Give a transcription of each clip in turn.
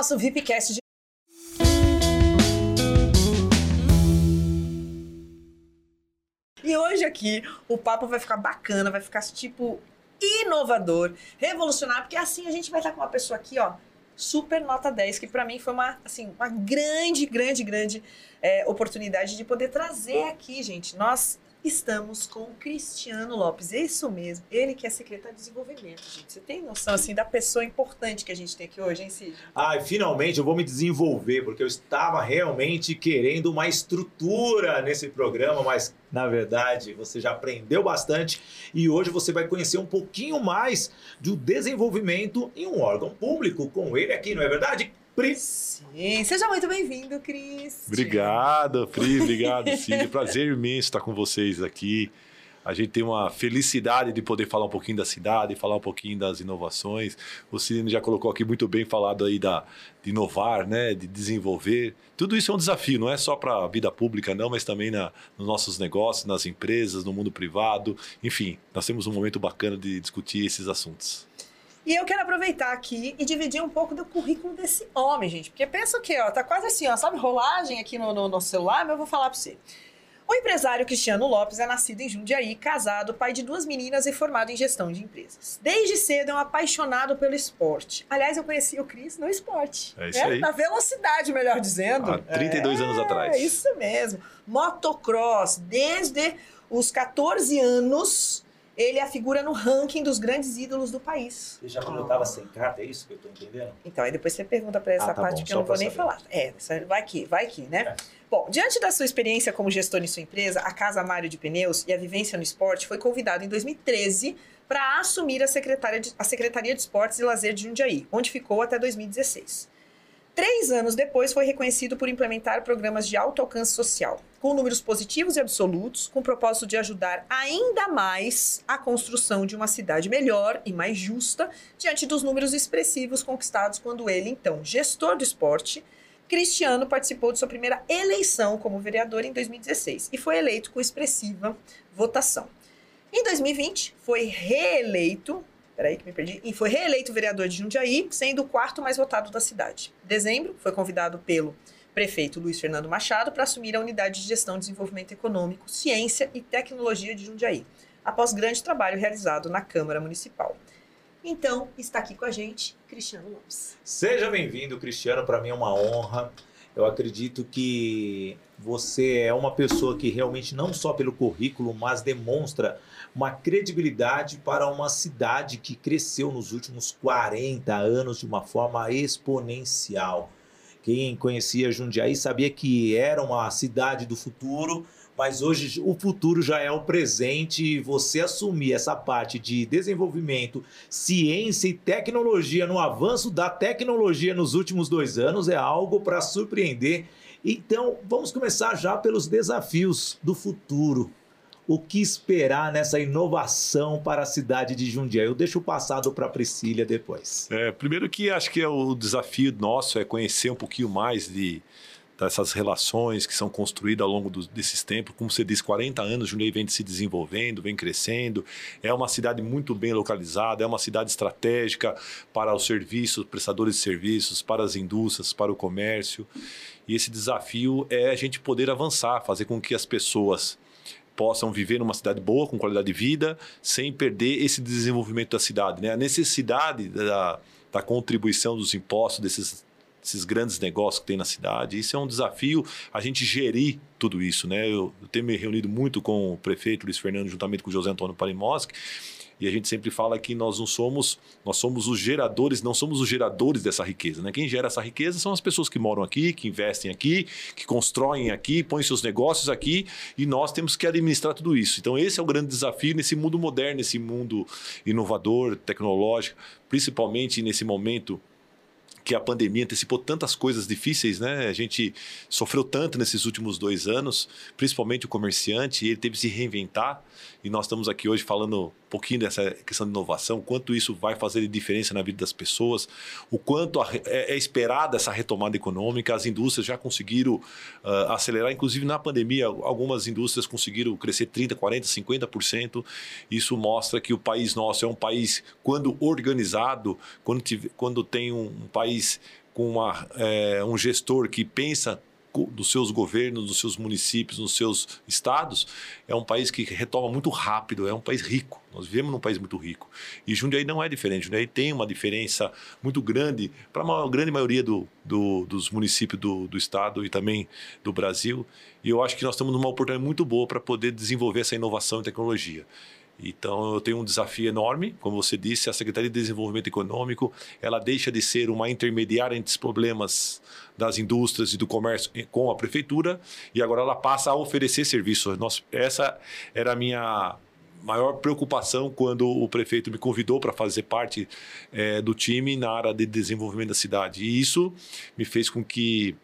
nosso VIPcast de E hoje aqui o papo vai ficar bacana, vai ficar tipo inovador, revolucionário, porque assim a gente vai estar com uma pessoa aqui, ó, super nota 10, que para mim foi uma, assim, uma grande, grande, grande é, oportunidade de poder trazer aqui, gente. Nós estamos com o Cristiano Lopes, é isso mesmo, ele que é secretário de desenvolvimento, gente. Você tem noção, assim, da pessoa importante que a gente tem aqui hoje, hein, Cid? Ah, finalmente eu vou me desenvolver, porque eu estava realmente querendo uma estrutura nesse programa, mas na verdade você já aprendeu bastante e hoje você vai conhecer um pouquinho mais do desenvolvimento em um órgão público com ele aqui, não é verdade? Pri. Sim, seja muito bem-vindo, Cris. Obrigado, Pri, obrigado, Cid. Prazer imenso estar com vocês aqui. A gente tem uma felicidade de poder falar um pouquinho da cidade, falar um pouquinho das inovações. O Cid já colocou aqui muito bem falado aí da, de inovar, né, de desenvolver. Tudo isso é um desafio, não é só para a vida pública, não, mas também na, nos nossos negócios, nas empresas, no mundo privado. Enfim, nós temos um momento bacana de discutir esses assuntos. E eu quero aproveitar aqui e dividir um pouco do currículo desse homem, gente. Porque pensa que, ó, tá quase assim, ó, sabe, rolagem aqui no, no, no celular, mas eu vou falar para você. O empresário Cristiano Lopes é nascido em Jundiaí, casado, pai de duas meninas e formado em gestão de empresas. Desde cedo é um apaixonado pelo esporte. Aliás, eu conheci o Cris no esporte. É isso né? aí. Na velocidade, melhor dizendo. Há 32 é, anos atrás. É isso mesmo. Motocross, desde os 14 anos ele é a figura no ranking dos grandes ídolos do país. Você já estava sem carta, é isso que eu estou entendendo? Então, aí depois você pergunta para essa Ah, tá parte bom, que eu não vou nem saber. falar. É, vai que, vai que, né? É. Bom, diante da sua experiência como gestor em sua empresa, a Casa Mário de Pneus e a vivência no esporte, foi convidado em 2013 para assumir a, secretária de- a Secretaria de Esportes e Lazer de Jundiaí, onde ficou até 2016. Três anos depois, foi reconhecido por implementar programas de alto alcance social, com números positivos e absolutos, com o propósito de ajudar ainda mais a construção de uma cidade melhor e mais justa, diante dos números expressivos conquistados quando ele, então, gestor do esporte, Cristiano participou de sua primeira eleição como vereador em 2016 e foi eleito com expressiva votação. Em 2020, foi reeleito Peraí que me perdi. E foi reeleito vereador de Jundiaí, sendo o quarto mais votado da cidade. Em dezembro, foi convidado pelo prefeito Luiz Fernando Machado para assumir a unidade de gestão de desenvolvimento econômico, ciência e tecnologia de Jundiaí, após grande trabalho realizado na Câmara Municipal. Então, está aqui com a gente Cristiano Lopes. Seja bem-vindo, Cristiano. Para mim é uma honra. Eu acredito que você é uma pessoa que realmente não só pelo currículo, mas demonstra uma credibilidade para uma cidade que cresceu nos últimos 40 anos de uma forma exponencial. Quem conhecia Jundiaí sabia que era uma cidade do futuro, mas hoje o futuro já é o presente e você assumir essa parte de desenvolvimento, ciência e tecnologia no avanço da tecnologia nos últimos dois anos é algo para surpreender. Então, vamos começar já pelos desafios do futuro. O que esperar nessa inovação para a cidade de Jundiaí? Eu deixo o passado para a Priscília depois. É, primeiro que acho que é o desafio nosso é conhecer um pouquinho mais de dessas relações que são construídas ao longo do- desses tempos. Como você disse, 40 anos, Jundiaí vem se desenvolvendo, vem crescendo. É uma cidade muito bem localizada, é uma cidade estratégica para os serviços, prestadores de serviços, para as indústrias, para o comércio. E esse desafio é a gente poder avançar, fazer com que as pessoas possam viver numa cidade boa, com qualidade de vida, sem perder esse desenvolvimento da cidade. Né? A necessidade da, da contribuição dos impostos desses, desses grandes negócios que tem na cidade. Isso é um desafio, a gente gerir tudo isso. Né? Eu, eu tenho me reunido muito com o prefeito Luiz Fernando, juntamente com o José Antônio Palimoski, e a gente sempre fala que nós não somos, nós somos os geradores, não somos os geradores dessa riqueza, né? Quem gera essa riqueza são as pessoas que moram aqui, que investem aqui, que constroem aqui, põem seus negócios aqui, e nós temos que administrar tudo isso. Então esse é o grande desafio nesse mundo moderno, nesse mundo inovador, tecnológico, principalmente nesse momento que a pandemia antecipou tantas coisas difíceis, né? A gente sofreu tanto nesses últimos dois anos, principalmente o comerciante, ele teve que se reinventar. E nós estamos aqui hoje falando um pouquinho dessa questão de inovação, quanto isso vai fazer diferença na vida das pessoas, o quanto é, é esperada essa retomada econômica. As indústrias já conseguiram ah, acelerar, inclusive na pandemia, algumas indústrias conseguiram crescer 30%, 40%, 50%. Isso mostra que o país nosso é um país, quando organizado, quando, tive- quando tem um, um país com uma, é, um gestor que pensa dos seus governos, dos seus municípios, nos seus estados, é um país que retoma muito rápido, é um país rico. Nós vivemos num país muito rico. E Jundiaí não é diferente. Jundiaí tem uma diferença muito grande para a grande maioria do, do, dos municípios do, do estado e também do Brasil. E eu acho que nós temos uma oportunidade muito boa para poder desenvolver essa inovação e tecnologia. Então eu tenho um desafio enorme, como você disse, a Secretaria de Desenvolvimento Econômico, ela deixa de ser uma intermediária entre os problemas das indústrias e do comércio com a prefeitura e agora ela passa a oferecer serviços. Nós, essa era a minha maior preocupação quando o prefeito me convidou para fazer parte é, do time na área de desenvolvimento da cidade. E isso me fez com que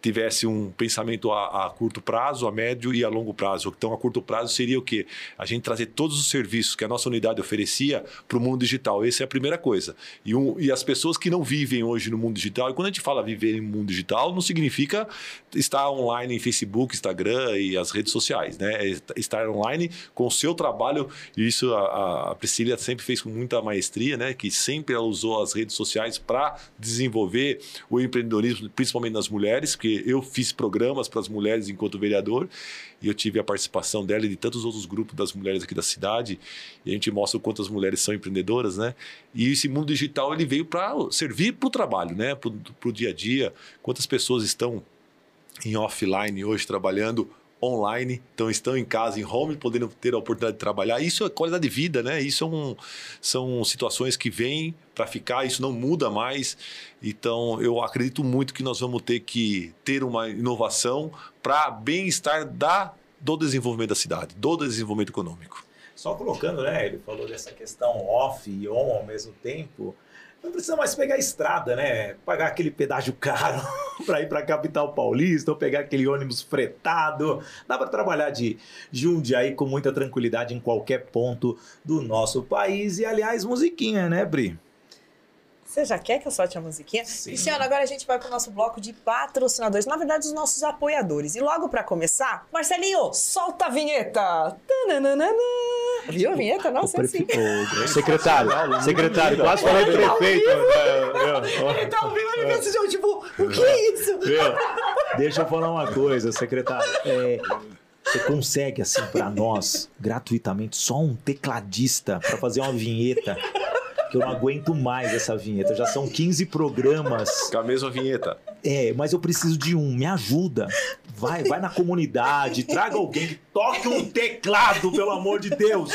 tivesse um pensamento a, a, curto prazo, a médio e a longo prazo. Então, a curto prazo seria o quê? A gente trazer todos os serviços que a nossa unidade oferecia para o mundo digital. Essa é a primeira coisa. E, um, e as pessoas que não vivem hoje no mundo digital, e quando a gente fala viver no mundo digital, não significa estar online em Facebook, Instagram e as redes sociais, né? É estar online com o seu trabalho, e isso a, a Priscila sempre fez com muita maestria, né? Que sempre ela usou as redes sociais para desenvolver o empreendedorismo, principalmente nas mulheres, que porque eu fiz programas para as mulheres enquanto vereador e eu tive a participação dela e de tantos outros grupos das mulheres aqui da cidade e a gente mostra o quanto as mulheres são empreendedoras, né? E esse mundo digital ele veio para servir para o trabalho, né? Para o dia a dia. Quantas pessoas estão em offline hoje trabalhando online, então estão em casa, em home, podendo ter a oportunidade de trabalhar. Isso é qualidade de vida, né? Isso é um, são situações que vêm para ficar, isso não muda mais. Então, eu acredito muito que nós vamos ter que ter uma inovação para bem-estar da do desenvolvimento da cidade, do desenvolvimento econômico. Só colocando, né? Ele falou dessa questão off e on ao mesmo tempo. Não precisa mais pegar a estrada, né? Pagar aquele pedágio caro para ir para a capital paulista ou pegar aquele ônibus fretado. Dá para trabalhar de Jundiaí com muita tranquilidade em qualquer ponto do nosso país. E, aliás, musiquinha, né, Bri? Você já quer que eu solte a musiquinha? Sim. Cristiano, agora a gente vai para o nosso bloco de patrocinadores, na verdade, os nossos apoiadores. E logo para começar, Marcelinho, solta a vinheta! Tananana. Viu a vinheta? Nossa, é assim. O secretário, secretário, quase falei do prefeito. Ele tá ouvindo ele pensa, tipo, o que é isso? Deixa eu falar uma coisa, secretário. É, você consegue, assim, para nós, gratuitamente, só um tecladista para fazer uma vinheta que eu não aguento mais essa vinheta. Já são 15 programas. Com a mesma vinheta. É, mas eu preciso de um. Me ajuda. Vai, vai na comunidade, traga alguém que toque um teclado, pelo amor de Deus.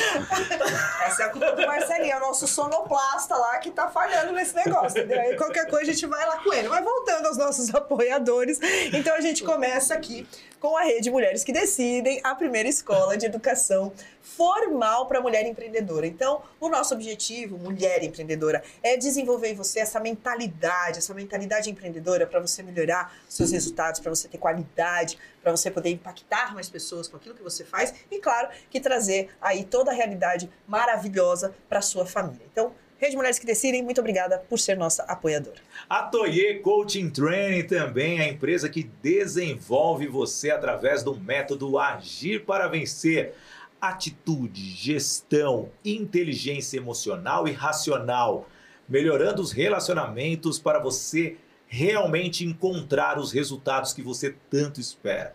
Essa é a culpa do Marcelinho, é o nosso sonoplasta lá que tá falhando nesse negócio, entendeu? Qualquer coisa a gente vai lá com ele. Mas voltando aos nossos apoiadores, então a gente começa aqui com a Rede Mulheres que Decidem, a primeira escola de educação formal para mulher empreendedora. Então, o nosso objetivo, mulher empreendedora, é desenvolver em você essa mentalidade, essa mentalidade empreendedora para você melhorar seus resultados, para você ter qualidade, para você poder impactar mais pessoas com aquilo que você faz e, claro, que trazer aí toda a realidade maravilhosa para sua família. Então, Rede Mulheres que Decidem, muito obrigada por ser nossa apoiadora. A Toye Coaching Training também é a empresa que desenvolve você através do método Agir para Vencer. Atitude, gestão, inteligência emocional e racional, melhorando os relacionamentos para você realmente encontrar os resultados que você tanto espera.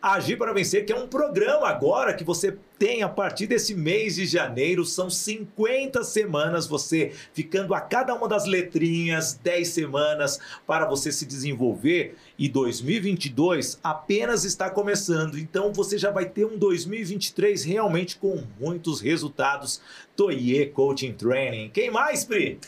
Agir para Vencer, que é um programa agora que você tem a partir desse mês de janeiro, são 50 semanas, você ficando a cada uma das letrinhas, 10 semanas para você se desenvolver e 2022 apenas está começando, então você já vai ter um 2023 realmente com muitos resultados. Toye Coaching Training. Quem mais, Pri?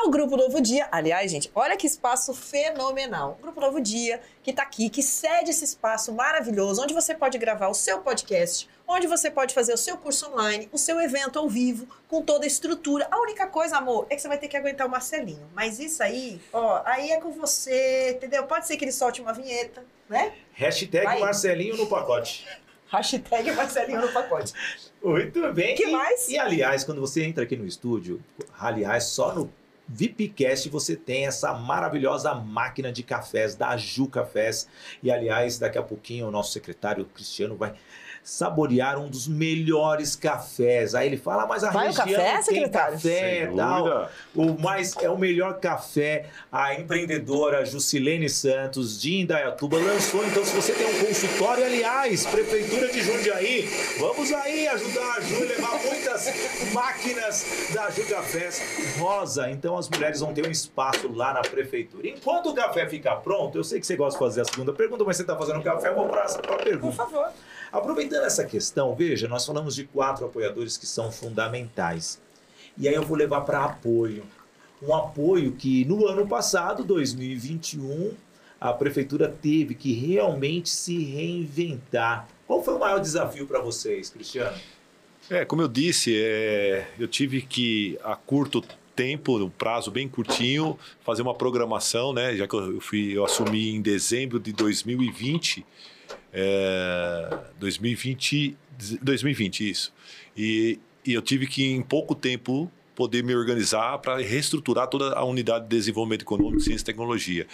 Ao Grupo Novo Dia. Aliás, gente, olha que espaço fenomenal. O Grupo Novo Dia, que está aqui, que cede esse espaço maravilhoso, onde você pode gravar o seu podcast, onde você pode fazer o seu curso online, o seu evento ao vivo, com toda a estrutura. A única coisa, amor, é que você vai ter que aguentar o Marcelinho. Mas isso aí, ó, aí é com você, entendeu? Pode ser que ele solte uma vinheta, né? Hashtag aí. Marcelinho no pacote. Hashtag Marcelinho no pacote. Muito bem. que e, mais? E aliás, quando você entra aqui no estúdio, aliás, só no VIPcast você tem essa maravilhosa máquina de cafés da Ju Cafés. E aliás, daqui a pouquinho o nosso secretário Cristiano vai saborear um dos melhores cafés. Aí ele fala, "Ah, mas a Vai o região café, tem secretário? café e tal. O mais é o melhor café. A empreendedora Jusilene Santos de Indaiatuba lançou. Então, se você tem um consultório, aliás, Prefeitura de Jundiaí, vamos aí ajudar a Ju levar muitas máquinas da Ju Cafés rosa. Então, as mulheres vão ter um espaço lá na prefeitura. Enquanto o café ficar pronto, eu sei que você gosta de fazer a segunda pergunta, mas você está fazendo café, eu vou para a Por pergunta. favor. Aproveitando essa questão, veja, nós falamos de quatro apoiadores que são fundamentais. E aí eu vou levar para apoio. Um apoio que no ano passado, 2021, a prefeitura teve que realmente se reinventar. Qual foi o maior desafio para vocês, Cristiano? É, como eu disse, é, eu tive que, a curto tempo, um prazo bem curtinho, fazer uma programação, né? Já que eu, fui, eu assumi em dezembro de 2020, é, 2020, 2020 isso. E, e eu tive que em pouco tempo poder me organizar para reestruturar toda a unidade de desenvolvimento econômico, ciência e tecnologia.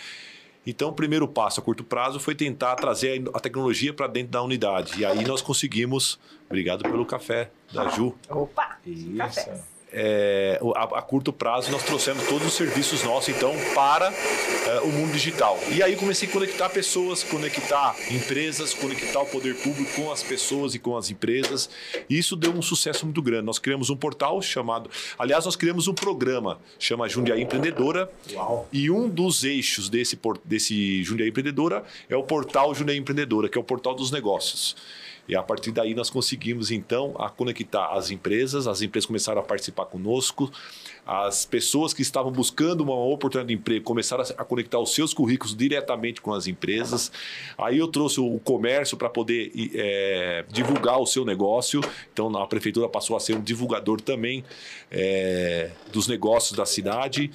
Então, o primeiro passo a curto prazo foi tentar trazer a tecnologia para dentro da unidade. E aí nós conseguimos, obrigado pelo café da Ju, Opa! Isso. É, a, a curto prazo nós trouxemos todos os serviços nossos então para é, o mundo digital e aí comecei a conectar pessoas conectar empresas conectar o poder público com as pessoas e com as empresas e isso deu um sucesso muito grande nós criamos um portal chamado aliás nós criamos um programa chama Jundiaí Empreendedora Uau. e um dos eixos desse, desse Jundiaí Empreendedora é o portal Jundiaí Empreendedora, que é o portal dos negócios. E a partir daí nós conseguimos então a conectar as empresas, as empresas começaram a participar conosco, as pessoas que estavam buscando uma oportunidade de emprego começaram a, conectar os seus currículos diretamente com as empresas. Aí eu trouxe o comércio para poder é, divulgar o seu negócio. Então a prefeitura passou a ser um divulgador também é, dos negócios da cidade.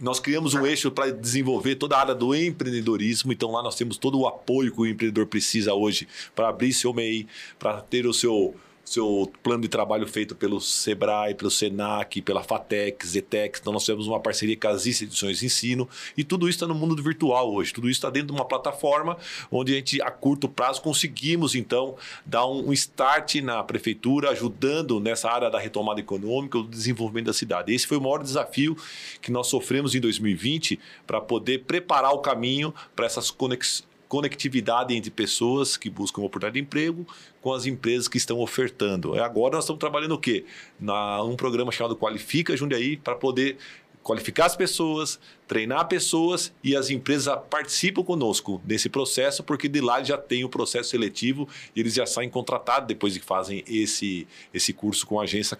Nós criamos um eixo para desenvolver toda a área do empreendedorismo. Então, lá nós temos todo o apoio que o empreendedor precisa hoje para abrir seu MEI, para ter o seu, seu plano de trabalho feito pelo Sebrae, pelo Senac, pela Fatec, Zetec. Então, nós temos uma parceria com as instituições de ensino. E tudo isso está no mundo virtual hoje. Tudo isso está dentro de uma plataforma onde a gente, a curto prazo, conseguimos, então, dar um start na prefeitura, ajudando nessa área da retomada econômica, o desenvolvimento da cidade. Esse foi o maior desafio que nós sofremos em 2020 para poder preparar o caminho para essas conex conectividade entre pessoas que buscam uma oportunidade de emprego com as empresas que estão ofertando. É, Agora nós estamos trabalhando o quê? Na um programa chamado Qualifica Jundiaí para poder qualificar as pessoas, treinar pessoas e as empresas participam conosco nesse processo, porque de lá já tem o processo seletivo e eles já saem contratados depois que fazem esse, esse curso com a agência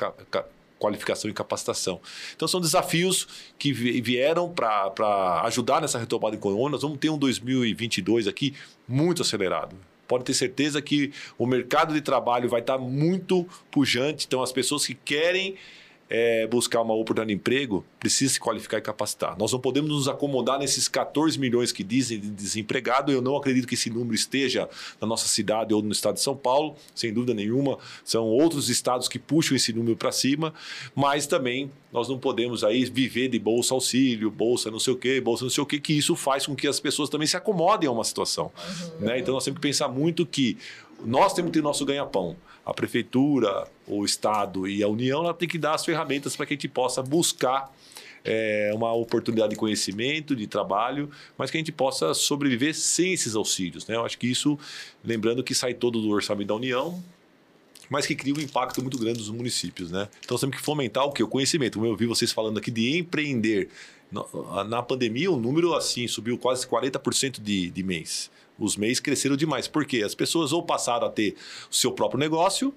qualificação e capacitação. Então são desafios que vi- vieram para ajudar nessa retomada econômica. Nós vamos ter um 2022 aqui muito acelerado. Pode ter certeza que o mercado de trabalho vai estar muito pujante. Então as pessoas que querem é, buscar uma oportunidade de emprego, precisa se qualificar e capacitar. Nós não podemos nos acomodar nesses 14 milhões que dizem de desempregado. Eu não acredito que esse número esteja na nossa cidade ou no estado de São Paulo, sem dúvida nenhuma. São outros estados que puxam esse número para cima, mas também nós não podemos aí viver de bolsa auxílio, bolsa não sei o quê, bolsa não sei o quê, que isso faz com que as pessoas também se acomodem a uma situação. Né? Então nós temos que pensar muito que nós temos que ter nosso ganha-pão. A prefeitura, o Estado e a União ela tem que dar as ferramentas para que a gente possa buscar é, uma oportunidade de conhecimento, de trabalho, mas que a gente possa sobreviver sem esses auxílios. Né? Eu acho que isso, lembrando que sai todo do orçamento da União, mas que cria um impacto muito grande nos municípios. Né? Então temos que fomentar o que? O conhecimento. Como eu ouvi vocês falando aqui de empreender. Na- Na pandemia, o número assim subiu quase 40% de, de mês. Os mês cresceram demais. Por quê? As pessoas ou passaram a ter o seu próprio negócio,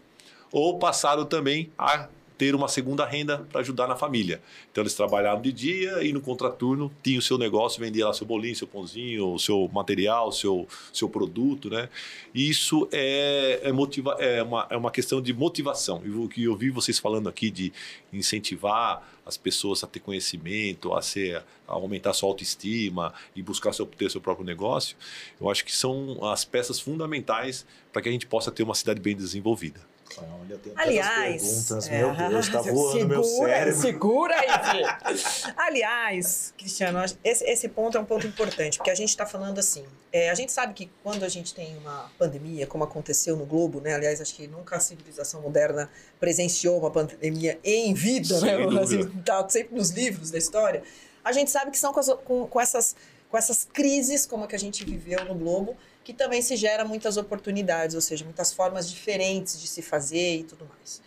ou passaram também a ter uma segunda renda para ajudar na família. Então eles trabalhavam de dia e no contraturno tinha o seu negócio, vendia lá seu bolinho, seu pãozinho, o seu material, seu seu produto, né? E isso é é, motiva, é, uma, é uma questão de motivação. E o que eu vi vocês falando aqui de incentivar as pessoas a ter conhecimento, a ser a aumentar sua autoestima e buscar seu, ter seu próprio negócio, eu acho que são as peças fundamentais para que a gente possa ter uma cidade bem desenvolvida. Olha, tem Aliás, perguntas, é, meu Deus, tá voando segura, meu cérebro. Segura aí. Aliás, Cristiano, esse, esse ponto é um ponto importante, porque a gente está falando assim. é, a gente sabe que quando a gente tem uma pandemia, como aconteceu no globo, né? Aliás, acho que nunca a civilização moderna presenciou uma pandemia em vida, Sem né? Assim, tá sempre nos livros da história. A gente sabe que são com, as- com- com essas, com essas crises, como a que a gente viveu no globo, que também se gera muitas oportunidades, ou seja, muitas formas diferentes de se fazer e tudo mais.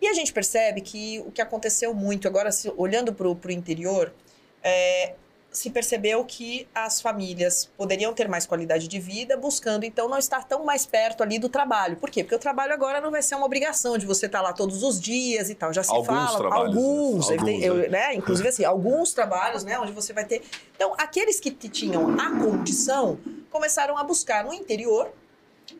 E a gente percebe que o que aconteceu muito, agora se- olhando para o interior, é, se percebeu que as famílias poderiam ter mais qualidade de vida, buscando então não estar tão mais perto ali do trabalho. Por quê? Porque o trabalho agora não vai ser uma obrigação de você estar lá todos os dias e tal. Já se Alguns fala trabalhos, né? alguns, Alguns, evidente- eu- né? né? Inclusive assim, alguns trabalhos, né, onde você vai ter. Então, aqueles que tinham a condição começaram a buscar no interior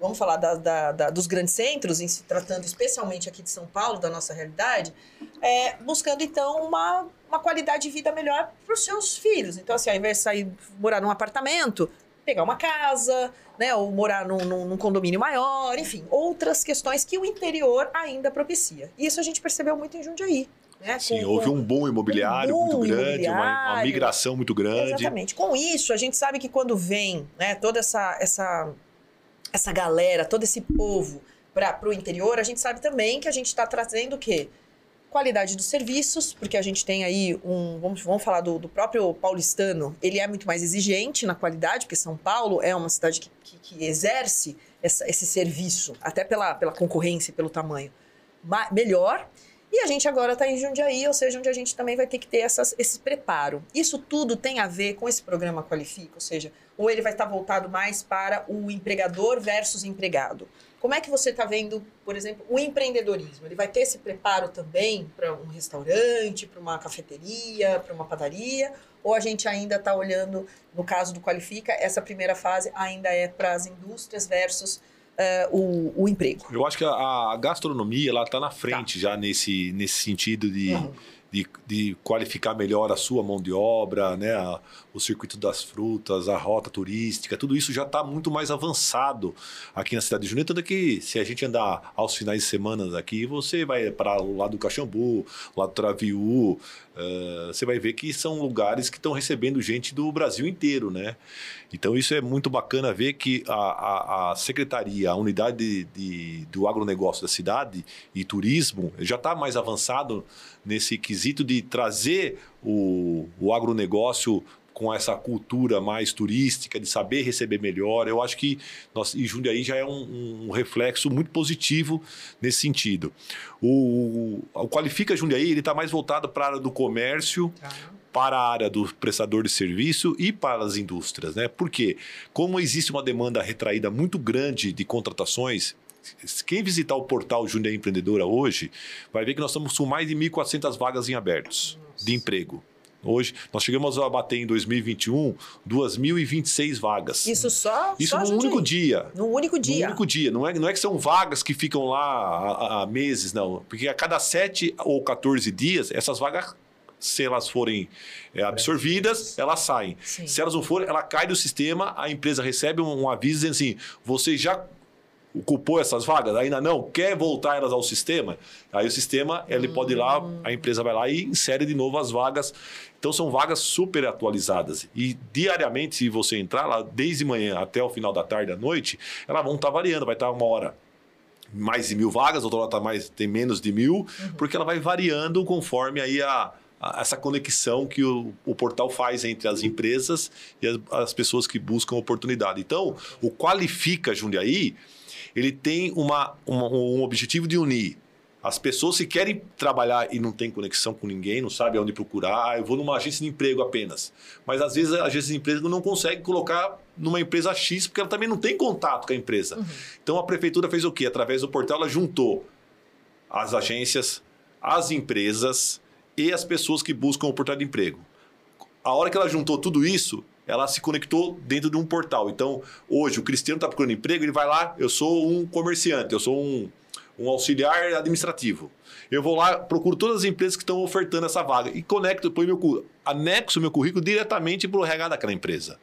vamos falar da- da- da- dos grandes centros, em se tratando especialmente aqui de São Paulo, da nossa realidade, é, buscando então uma, uma qualidade de vida melhor para os seus filhos. Então, assim, ao invés de sair morar num apartamento, pegar uma casa, né, ou morar num, num- num condomínio maior, enfim, outras questões que o interior ainda propicia. E isso a gente percebeu muito em Jundiaí. Né, Sim, com- houve um boom imobiliário Um boom muito grande, uma- uma, imobiliário. migração muito grande. Exatamente. Com isso, a gente sabe que quando vem né, toda essa, essa, essa galera, todo esse povo para o interior, a gente sabe também que a gente está trazendo o quê? Qualidade dos serviços, porque a gente tem aí um. Vamos, vamos falar do, do próprio paulistano, ele é muito mais exigente na qualidade, porque São Paulo é uma cidade que, que, que exerce essa- esse serviço, até pela, pela concorrência e pelo tamanho, ma- melhor. E a gente agora está em Jundiaí, ou seja, onde a gente também vai ter que ter essas, esse preparo. Isso tudo tem a ver com esse programa Qualifica, ou seja, ou ele vai estar voltado mais para o empregador versus empregado. Como é que você está vendo, por exemplo, o empreendedorismo? Ele vai ter esse preparo também para um restaurante, para uma cafeteria, para uma padaria? Ou a gente ainda está olhando, no caso do Qualifica, essa primeira fase ainda é para as indústrias versus eh, o, o emprego? Eu acho que a, a gastronomia ela está na frente já nesse, nesse sentido de, Uhum. de, de qualificar melhor a sua mão de obra, né? A- o circuito das frutas, a rota turística, tudo isso já está muito mais avançado aqui na cidade de Jundiaí. Tanto que se a gente andar aos finais de semana aqui, você vai para o lado do Caxambu, o lado do Traviú, eh, você vai ver que são lugares que estão recebendo gente do Brasil inteiro, né? Então isso é muito bacana ver que a, a, a secretaria, a unidade de, de- do agronegócio da cidade e turismo já está mais avançado nesse quesito de trazer o, o agronegócio com essa cultura mais turística, de saber receber melhor. Eu acho que nós, e Jundiaí já é um, um reflexo muito positivo nesse sentido. O, o Qualifica Jundiaí ele está mais voltado para a área do comércio, para a área do prestador de serviço e para as indústrias, né? Porque como existe uma demanda retraída muito grande de contratações, quem visitar o portal Jundiaí Empreendedora hoje vai ver que nós estamos com mais de 1.400 vagas em abertos de emprego. Hoje, nós chegamos a bater em 2021 2.026 vagas. Isso só, Isso só num único dia. No único dia. No único dia. Não é, não é que são vagas que ficam lá há, há meses, não. Porque a cada 7 ou 14 dias, essas vagas, se elas forem é, absorvidas, elas saem. Sim. Se elas não forem, ela cai do sistema, a empresa recebe um, um aviso dizendo assim: você já ocupou essas vagas? Ainda não? Quer voltar elas ao sistema? Aí o sistema, ele pode ir lá, Hum. a empresa vai lá e insere de novo as vagas. Então são vagas super atualizadas. E diariamente, se você entrar lá, desde manhã até o final da tarde à noite, elas vão estar variando. Vai estar uma hora mais de mil vagas, outra hora tá mais, tem menos de mil, porque ela vai variando conforme aí a, a- essa conexão que o, o portal faz entre as empresas e as, as pessoas que buscam oportunidade. Então, o Qualifica Jundiaí, ele tem uma, uma- um objetivo de unir as pessoas que querem trabalhar e não tem conexão com ninguém, não sabe onde procurar, ah, eu vou numa agência de emprego apenas. Mas às vezes a agência de emprego não consegue colocar numa empresa X porque ela também não tem contato com a empresa. Então a prefeitura fez o quê? Através do portal ela juntou as agências, as empresas e as pessoas que buscam oportunidade de emprego. A hora que ela juntou tudo isso, ela se conectou dentro de um portal. Então, hoje, o Cristiano está procurando emprego, ele vai lá, eu sou um comerciante, eu sou um, um auxiliar administrativo. Eu vou lá, procuro todas as empresas que estão ofertando essa vaga e conecto, põe meu, anexo meu currículo diretamente para o RH daquela empresa.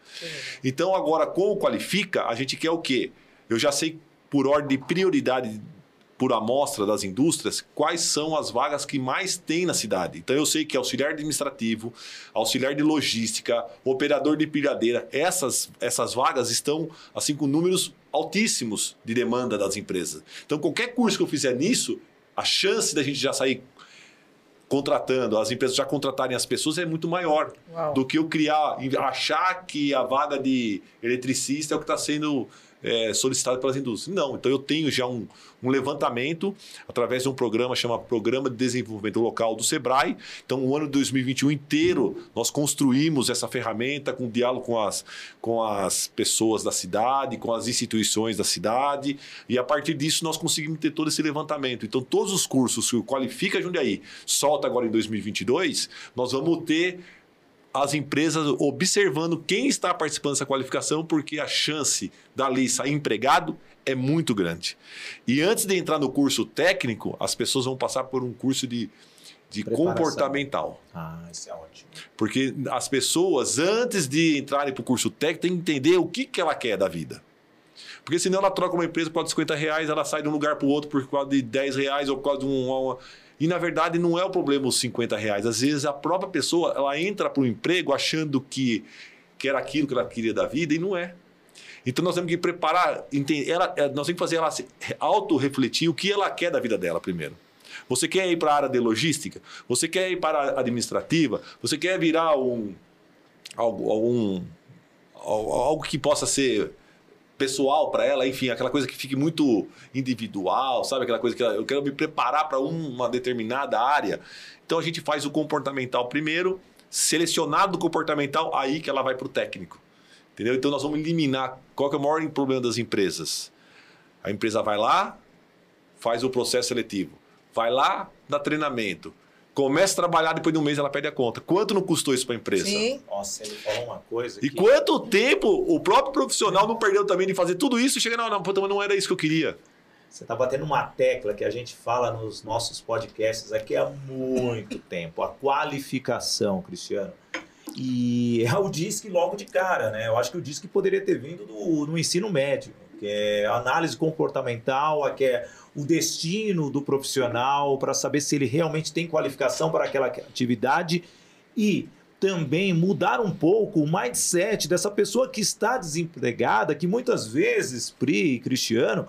Então, agora, com o Qualifica, a gente quer o quê? Eu já sei, por ordem de prioridade por amostra das indústrias quais são as vagas que mais tem na cidade. Então eu sei que auxiliar administrativo, auxiliar de logística, operador de pilhadeira, essas, essas vagas estão assim com números altíssimos de demanda das empresas. Então qualquer curso que eu fizer nisso, a chance da gente já sair contratando, as empresas já contratarem as pessoas é muito maior Uau. do que eu criar, achar que a vaga de eletricista é o que está sendo é, solicitado pelas indústrias. Não, então eu tenho já um, um levantamento através de um programa chamado Programa de Desenvolvimento Local do Sebrae. Então, o ano de 2021 inteiro, nós construímos essa ferramenta com diálogo com as, com as pessoas da cidade, com as instituições da cidade, e a partir disso nós conseguimos ter todo esse levantamento. Então, todos os cursos que o Qualifica Jundiaí solta agora em 2022, nós vamos ter as empresas observando quem está participando dessa qualificação, porque a chance dali sair empregado é muito grande. E antes de entrar no curso técnico, as pessoas vão passar por um curso de, de comportamental. Ah, isso é ótimo. Porque as pessoas, antes de entrarem para o curso técnico, têm que entender o que, que ela quer da vida. Porque senão ela troca uma empresa por causa de 50 reais, ela sai de um lugar para o outro por causa de 10 reais ou por causa de um. Uma, e na verdade não é o problema os 50 reais. Às vezes a própria pessoa ela entra para o emprego achando que, que era aquilo que ela queria da vida e não é. Então nós temos que preparar, ela, é, nós temos que fazer ela auto-refletir o que ela quer da vida dela primeiro. Você quer ir para a área de logística? Você quer ir para a administrativa? Você quer virar um, algo, algum, algo que possa ser pessoal para ela, enfim, aquela coisa que fique muito individual, sabe? Aquela coisa que eu quero me preparar para uma determinada área. Então a gente faz o comportamental primeiro, selecionado o comportamental, aí que ela vai para o técnico. Entendeu? Então nós vamos eliminar qual é o maior problema das empresas. A empresa vai lá, faz o processo seletivo, vai lá, dá treinamento, Começa a trabalhar, depois de um mês ela perde a conta. Quanto não custou isso para a empresa? Sim. Nossa, ele falou uma coisa. E que... quanto tempo o próprio profissional não perdeu também de fazer tudo isso e chega, não, não, não era isso que eu queria. Você está batendo uma tecla que a gente fala nos nossos podcasts aqui há muito tempo. A qualificação, Cristiano. E é o DISC logo de cara, né? Eu acho que o DISC poderia ter vindo do, no ensino médio, que é análise comportamental, que é o destino do profissional, para saber se ele realmente tem qualificação para aquela atividade e também mudar um pouco o mindset dessa pessoa que está desempregada, que muitas vezes, Pri e Cristiano,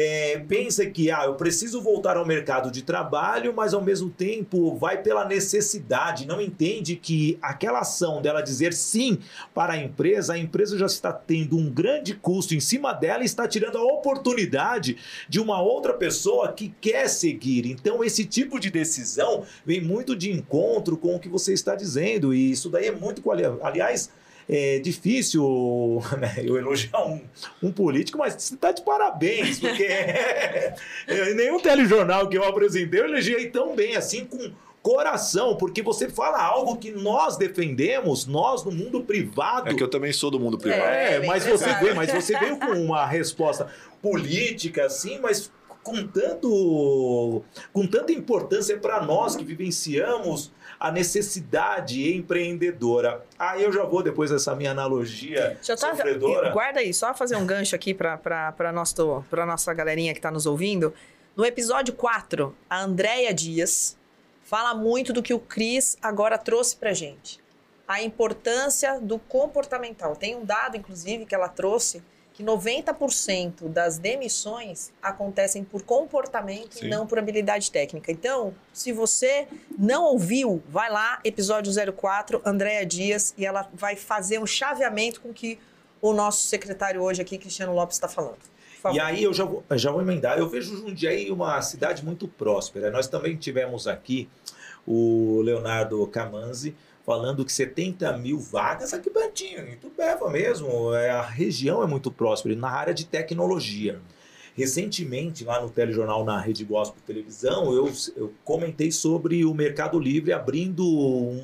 é, pensa que ah, eu preciso voltar ao mercado de trabalho, mas ao mesmo tempo vai pela necessidade, não entende que aquela ação dela dizer sim para a empresa, a empresa já está tendo um grande custo em cima dela e está tirando a oportunidade de uma outra pessoa que quer seguir. Então, esse tipo de decisão vem muito de encontro com o que você está dizendo, e isso daí é muito. Aliás, é difícil né, eu elogiar um, um político, mas você está de parabéns, porque em nenhum telejornal que eu apresentei eu elogiei tão bem assim com coração, porque você fala algo que nós defendemos, nós no mundo privado. É que eu também sou do mundo privado. É, mas você veio, mas você veio com uma resposta política assim, mas com tanto com tanta importância para nós que vivenciamos a necessidade empreendedora. Aí eu já vou, depois dessa minha analogia já tá, sofredora... Guarda aí, só fazer um gancho aqui para nossa galerinha que está nos ouvindo. No episódio 4, a Andréia Dias fala muito do que o Cris agora trouxe para gente. A importância do comportamental. Tem um dado, inclusive, que ela trouxe que 90% das demissões acontecem por comportamento Sim. e não por habilidade técnica. Então, se você não ouviu, vai lá, episódio 04, Andréa Dias, e ela vai fazer um chaveamento com que o nosso secretário hoje aqui, Cristiano Lopes, está falando. E aí eu já vou, já vou emendar. Eu vejo Jundiaí uma cidade muito próspera. Nós também tivemos aqui o Leonardo Camanzi, falando que 70 mil vagas aqui pertinho, em Tupéva mesmo. É, a região é muito próspera na área de tecnologia. Recentemente, lá no telejornal na Rede Gospel Televisão, eu, eu comentei sobre o Mercado Livre abrindo um,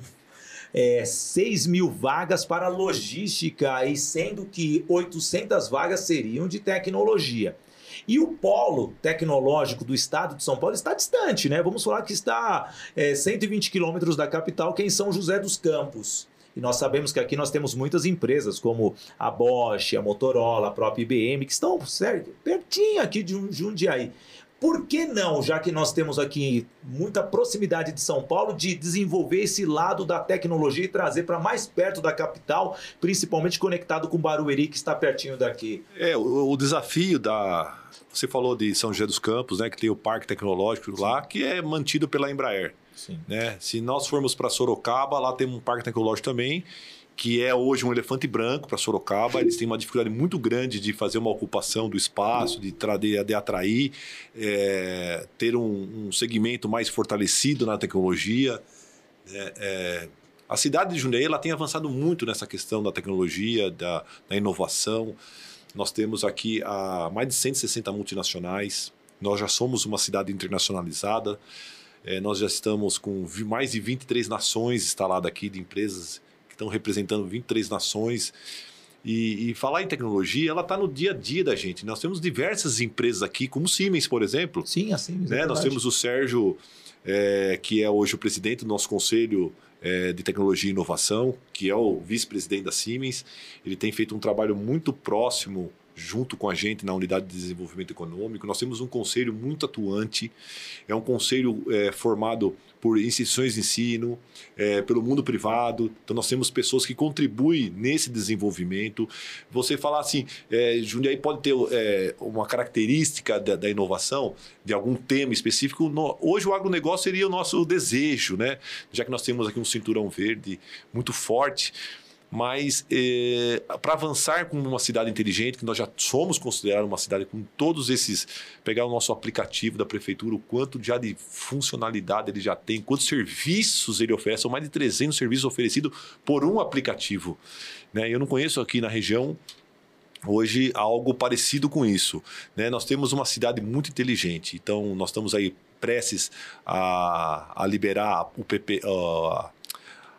é, 6 mil vagas para logística, e sendo que 800 vagas seriam de tecnologia. E o polo tecnológico do estado de São Paulo está distante, né? Vamos falar que está é, 120 quilômetros da capital, que é em São José dos Campos. E nós sabemos que aqui nós temos muitas empresas, como a Bosch, a Motorola, a própria IBM, que estão certo, pertinho aqui de Jundiaí. Por que não, já que nós temos aqui muita proximidade de São Paulo, de desenvolver esse lado da tecnologia e trazer para mais perto da capital, principalmente conectado com Barueri, que está pertinho daqui? É, o, o desafio da. Você falou de São José dos Campos, né, que tem o Parque Tecnológico Sim. lá, que é mantido pela Embraer. Sim. Né? Se nós formos para Sorocaba, lá tem um parque tecnológico também que é hoje um elefante branco para Sorocaba. Eles têm uma dificuldade muito grande de fazer uma ocupação do espaço, de, de, de atrair, é, ter um, um, segmento mais fortalecido na tecnologia. É, é, a cidade de Jundiaí ela tem avançado muito nessa questão da tecnologia, da, da inovação. Nós temos aqui a, mais de 160 multinacionais. Nós já somos uma cidade internacionalizada. É, nós já estamos com mais de 23 nações instaladas aqui de empresas que estão representando 23 nações. E, e, falar em tecnologia, ela está no dia a dia da gente. Nós temos diversas empresas aqui, como Siemens, por exemplo. Sim, a Siemens. Né? É Nós temos o Sérgio, é, que é hoje o presidente do nosso conselho é, de tecnologia e inovação, que é o vice-presidente da Siemens. Ele tem feito um trabalho muito próximo junto com a gente na unidade de desenvolvimento econômico. Nós temos um conselho muito atuante, é um conselho é, formado por instituições de ensino, é, pelo mundo privado. Então, nós temos pessoas que contribuem nesse desenvolvimento. Você falar assim, é, Jundiaí pode ter é, uma característica da, da, inovação, de algum tema específico. No, hoje, o agronegócio seria o nosso desejo, né? já que nós temos aqui um cinturão verde muito forte. Mas é, para avançar com uma cidade inteligente, que nós já somos considerados uma cidade com todos esses. Pegar o nosso aplicativo da prefeitura, o quanto já de funcionalidade ele já tem, quantos serviços ele oferece, são mais de 300 serviços oferecidos por um aplicativo. Né? Eu não conheço aqui na região hoje algo parecido com isso. Né? Nós temos uma cidade muito inteligente, então nós estamos aí prestes a, a liberar o PP, uh,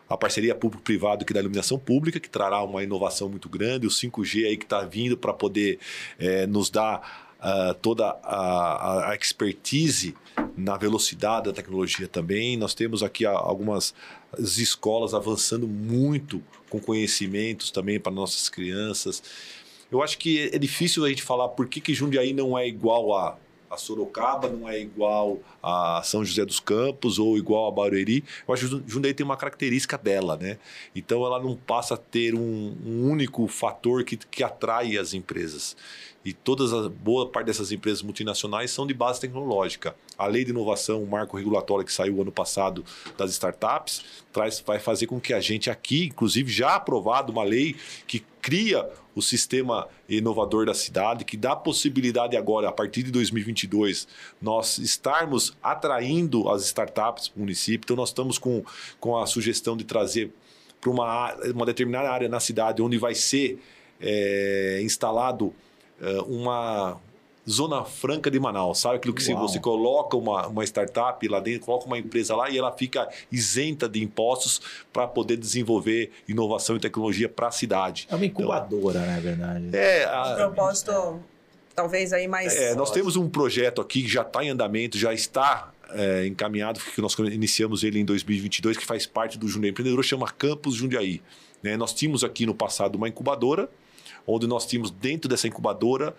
a parceria público-privado que da iluminação pública, que trará uma inovação muito grande, o 5G aí que está vindo para poder é, nos dar uh, toda a, a, expertise na velocidade da tecnologia também. Nós temos aqui algumas escolas avançando muito com conhecimentos também para nossas crianças. Eu acho que é difícil a gente falar por que, que Jundiaí não é igual a a Sorocaba não é igual a São José dos Campos ou igual a Barueri. Eu acho que Jundiaí tem uma característica dela, né? Então ela não passa a ter um, um único fator que, que atrai as empresas. E todas a boa parte dessas empresas multinacionais são de base tecnológica. A lei de inovação, o marco regulatório que saiu ano passado das startups, traz, vai fazer com que a gente aqui, inclusive já aprovado uma lei que cria o sistema inovador da cidade, que dá possibilidade agora, a partir de 2022, nós estarmos atraindo as startups para o município. Então, nós estamos com, com a sugestão de trazer para uma, uma determinada área na cidade onde vai ser é, instalado é, uma, Zona Franca de Manaus, sabe? Aquilo que se você coloca uma, uma startup lá dentro, coloca uma empresa lá e ela fica isenta de impostos para poder desenvolver inovação e tecnologia para a cidade. É uma incubadora, então, né, verdade? É. A, um propósito, talvez aí mais. É, nós temos um projeto aqui que já está em andamento, já está é, encaminhado, que nós iniciamos ele em 2022, que faz parte do Jundiaí Empreendedor, chama Campus Jundiaí. Né? Nós tínhamos aqui no passado uma incubadora, onde nós tínhamos dentro dessa incubadora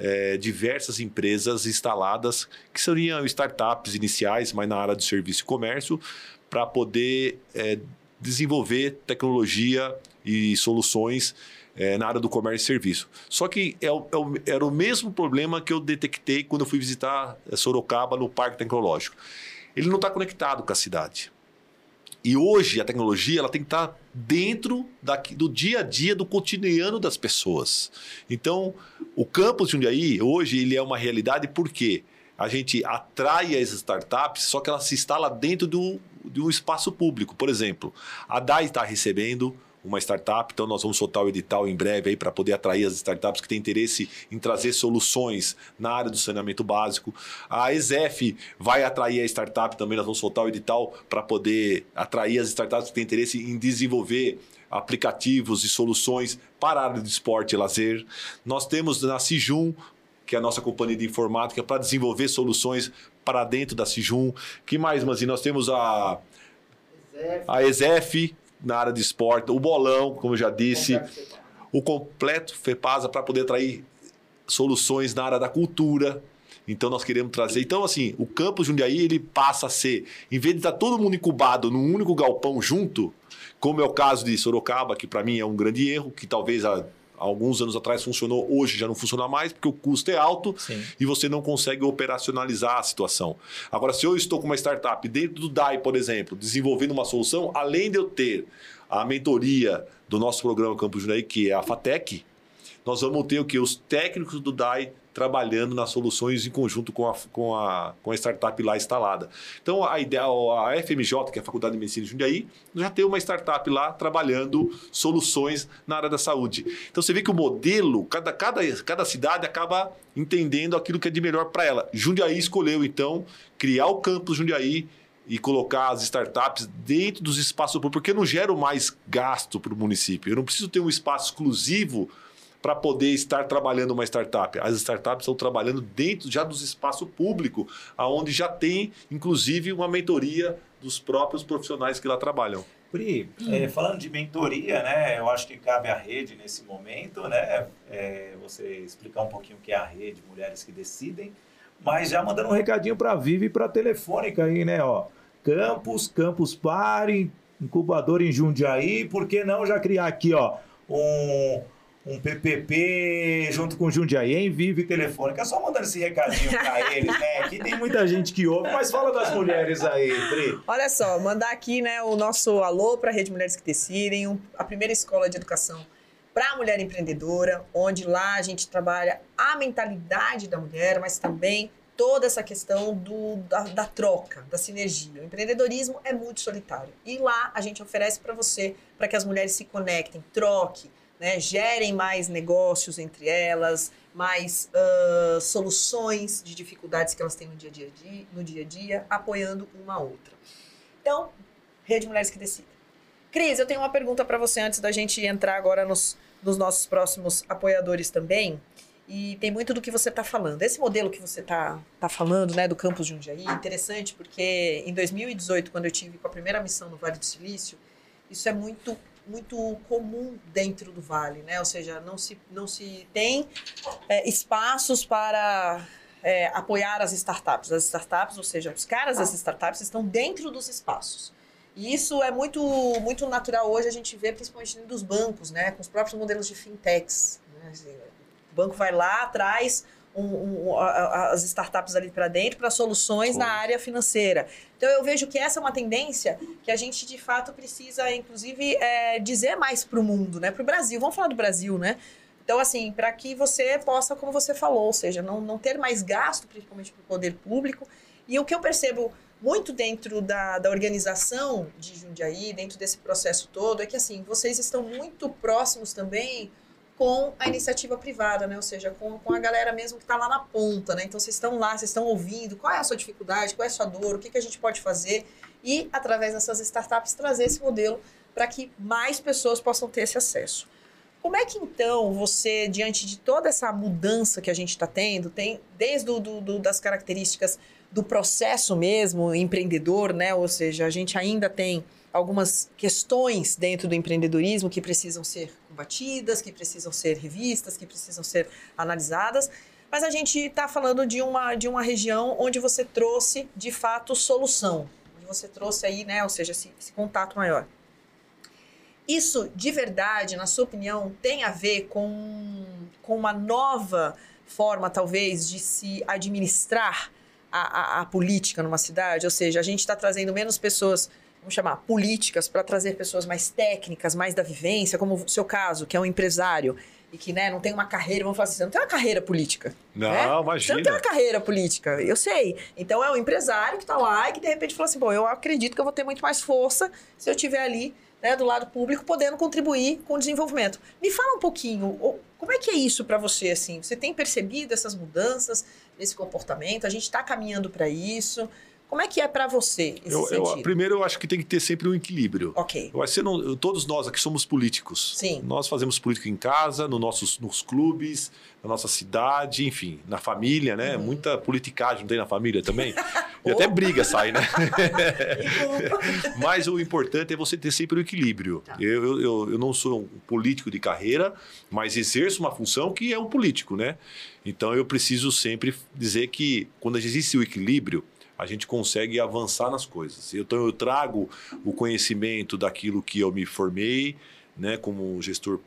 é, diversas empresas instaladas, que seriam startups iniciais, mas na área do serviço e comércio, para poder é, desenvolver tecnologia e soluções é, na área do comércio e serviço. Só que é, é, era o mesmo problema que eu detectei quando eu fui visitar Sorocaba no Parque Tecnológico. Ele não está conectado com a cidade. E hoje a tecnologia ela tem que estar dentro daqui, do dia a dia, do cotidiano das pessoas. Então, o campus de Jundiaí, hoje, ele é uma realidade porque a gente atrai as startups, só que ela se instala dentro do, de um espaço público. Por exemplo, a DAI está recebendo uma startup, então nós vamos soltar o edital em breve aí para poder atrair as startups que têm interesse em trazer soluções na área do saneamento básico. A ESEF vai atrair a startup também, nós vamos soltar o edital para poder atrair as startups que têm interesse em desenvolver aplicativos e soluções para a área de esporte e lazer. Nós temos na Sijum, que é a nossa companhia de informática, para desenvolver soluções para dentro da Sijum. que mais, Manzi? Nós temos a, a ESEF, na área de esporte, o bolão, como eu já disse, o completo FEPASA para poder atrair soluções na área da cultura. Então nós queremos trazer. Então, assim, o campus Jundiaí ele passa a ser, em vez de estar todo mundo incubado num único galpão junto, como é o caso de Sorocaba, que para mim é um grande erro, que talvez há alguns anos atrás funcionou, hoje já não funciona mais, porque o custo é alto Sim. e você não consegue operacionalizar a situação. Agora, se eu estou com uma startup dentro do DAI, por exemplo, desenvolvendo uma solução, além de eu ter a mentoria do nosso programa Campus Jundiaí, que é a FATEC, nós vamos ter o que? Os técnicos do DAI trabalhando nas soluções em conjunto com a, com a, com a startup lá instalada. Então, a ideia, a FMJ, que é a Faculdade de Medicina de Jundiaí, já tem uma startup lá trabalhando soluções na área da saúde. Então, você vê que o modelo, cada, cada, cada cidade acaba entendendo aquilo que é de melhor para ela. Jundiaí escolheu, então, criar o campus Jundiaí e colocar as startups dentro dos espaços porque eu não gero mais gasto para o município. Eu não preciso ter um espaço exclusivo para poder estar trabalhando uma startup. As startups estão trabalhando dentro já dos espaço público, aonde já tem, inclusive, uma mentoria dos próprios profissionais que lá trabalham. Pri, é, falando de mentoria, né? Eu acho que cabe à rede nesse momento, né? É, você explicar um pouquinho o que é a rede Mulheres que Decidem, mas já mandando um recadinho para a Vivi e para a Telefônica aí, né? Ó, Campus, Campus Pare, incubador em Jundiaí, por que não já criar aqui, ó, um um PPP junto com o Jundiaí, em Vive Telefônica. Só mandando esse recadinho para eles, né? Aqui tem muita gente que ouve, mas fala das mulheres aí, Pri. Olha só, mandar aqui né, o nosso alô para a Rede Mulheres que Decidem, um, a primeira escola de educação para a mulher empreendedora, onde lá a gente trabalha a mentalidade da mulher, mas também toda essa questão do, da, da troca, da sinergia. O empreendedorismo é muito solitário. E lá a gente oferece para você, para que as mulheres se conectem, troquem, né, gerem mais negócios entre elas, mais uh, soluções de dificuldades que elas têm no dia, a dia, no dia a dia, apoiando uma a outra. Então, Rede Mulheres que Decidem. Cris, eu tenho uma pergunta para você antes da gente entrar agora nos, nos nossos próximos apoiadores também. E tem muito do que você está falando. Esse modelo que você está tá falando, né, do campus Jundiaí, interessante porque em 2018, quando eu tive com a primeira missão no Vale do Silício, isso é muito muito comum dentro do vale, né? Ou seja, não se, não se tem é, espaços para é, apoiar as startups. As startups, ou seja, os caras das startups estão dentro dos espaços. E isso é muito, muito natural hoje, a gente vê principalmente dos bancos, né? Com os próprios modelos de fintechs. Né? Assim, o banco vai lá, traz um, um, as startups ali para dentro para soluções na área financeira. Então eu vejo que essa é uma tendência que a gente de fato precisa, inclusive, é, dizer mais para o mundo, né? Para o Brasil. Vamos falar do Brasil, né? Então, assim, para que você possa, como você falou, ou seja, não, não ter mais gasto, principalmente para o poder público. E o que eu percebo muito dentro da, da organização de Jundiaí, dentro desse processo todo, é que, assim, vocês estão muito próximos também com a iniciativa privada, né? Ou seja, com, com a galera mesmo que está lá na ponta, né? Então vocês estão lá, vocês estão ouvindo qual é a sua dificuldade, qual é a sua dor, o que, que a gente pode fazer e, através dessas startups, trazer esse modelo para que mais pessoas possam ter esse acesso. Como é que então você, diante de toda essa mudança que a gente está tendo, tem desde do, do, das características do processo mesmo empreendedor, né? Ou seja, a gente ainda tem algumas questões dentro do empreendedorismo que precisam ser combatidas, que precisam ser revistas, que precisam ser analisadas. Mas a gente está falando de uma, de uma região onde você trouxe, de fato, solução. Onde você trouxe aí, né, ou seja, esse, esse contato maior. Isso, de verdade, na sua opinião, tem a ver com, com uma nova forma, talvez, de se administrar a, a, a política numa cidade? Ou seja, a gente está trazendo menos pessoas vamos chamar, políticas para trazer pessoas mais técnicas, mais da vivência, como o seu caso, que é um empresário e que né, não tem uma carreira, vamos falar assim, você não tem uma carreira política. Não, né? imagina. Você não tem uma carreira política, eu sei. Então é um empresário que está lá e que de repente fala assim, bom, eu acredito que eu vou ter muito mais força se eu estiver ali né, do lado público, podendo contribuir com o desenvolvimento. Me fala um pouquinho, como é que é isso para você, assim? Você tem percebido essas mudanças nesse comportamento? A gente está caminhando para isso? Como é que é para você esse Eu, eu- primeiro, eu acho que tem que ter sempre um equilíbrio. Ok. Eu acho que você não- todos nós aqui somos políticos. Sim. Nós fazemos política em casa, no nossos, nos clubes, na nossa cidade, enfim, na família, né? Uhum. Muita politicagem tem na família também. E até briga sai, né? Mas o importante é você ter sempre o equilíbrio. Tá. Eu, eu, eu não sou um político de carreira, mas exerço uma função que é um político, né? Então eu preciso sempre dizer que quando existe o equilíbrio, a gente consegue avançar nas coisas. Então eu trago o conhecimento daquilo que eu me formei, né, como gestor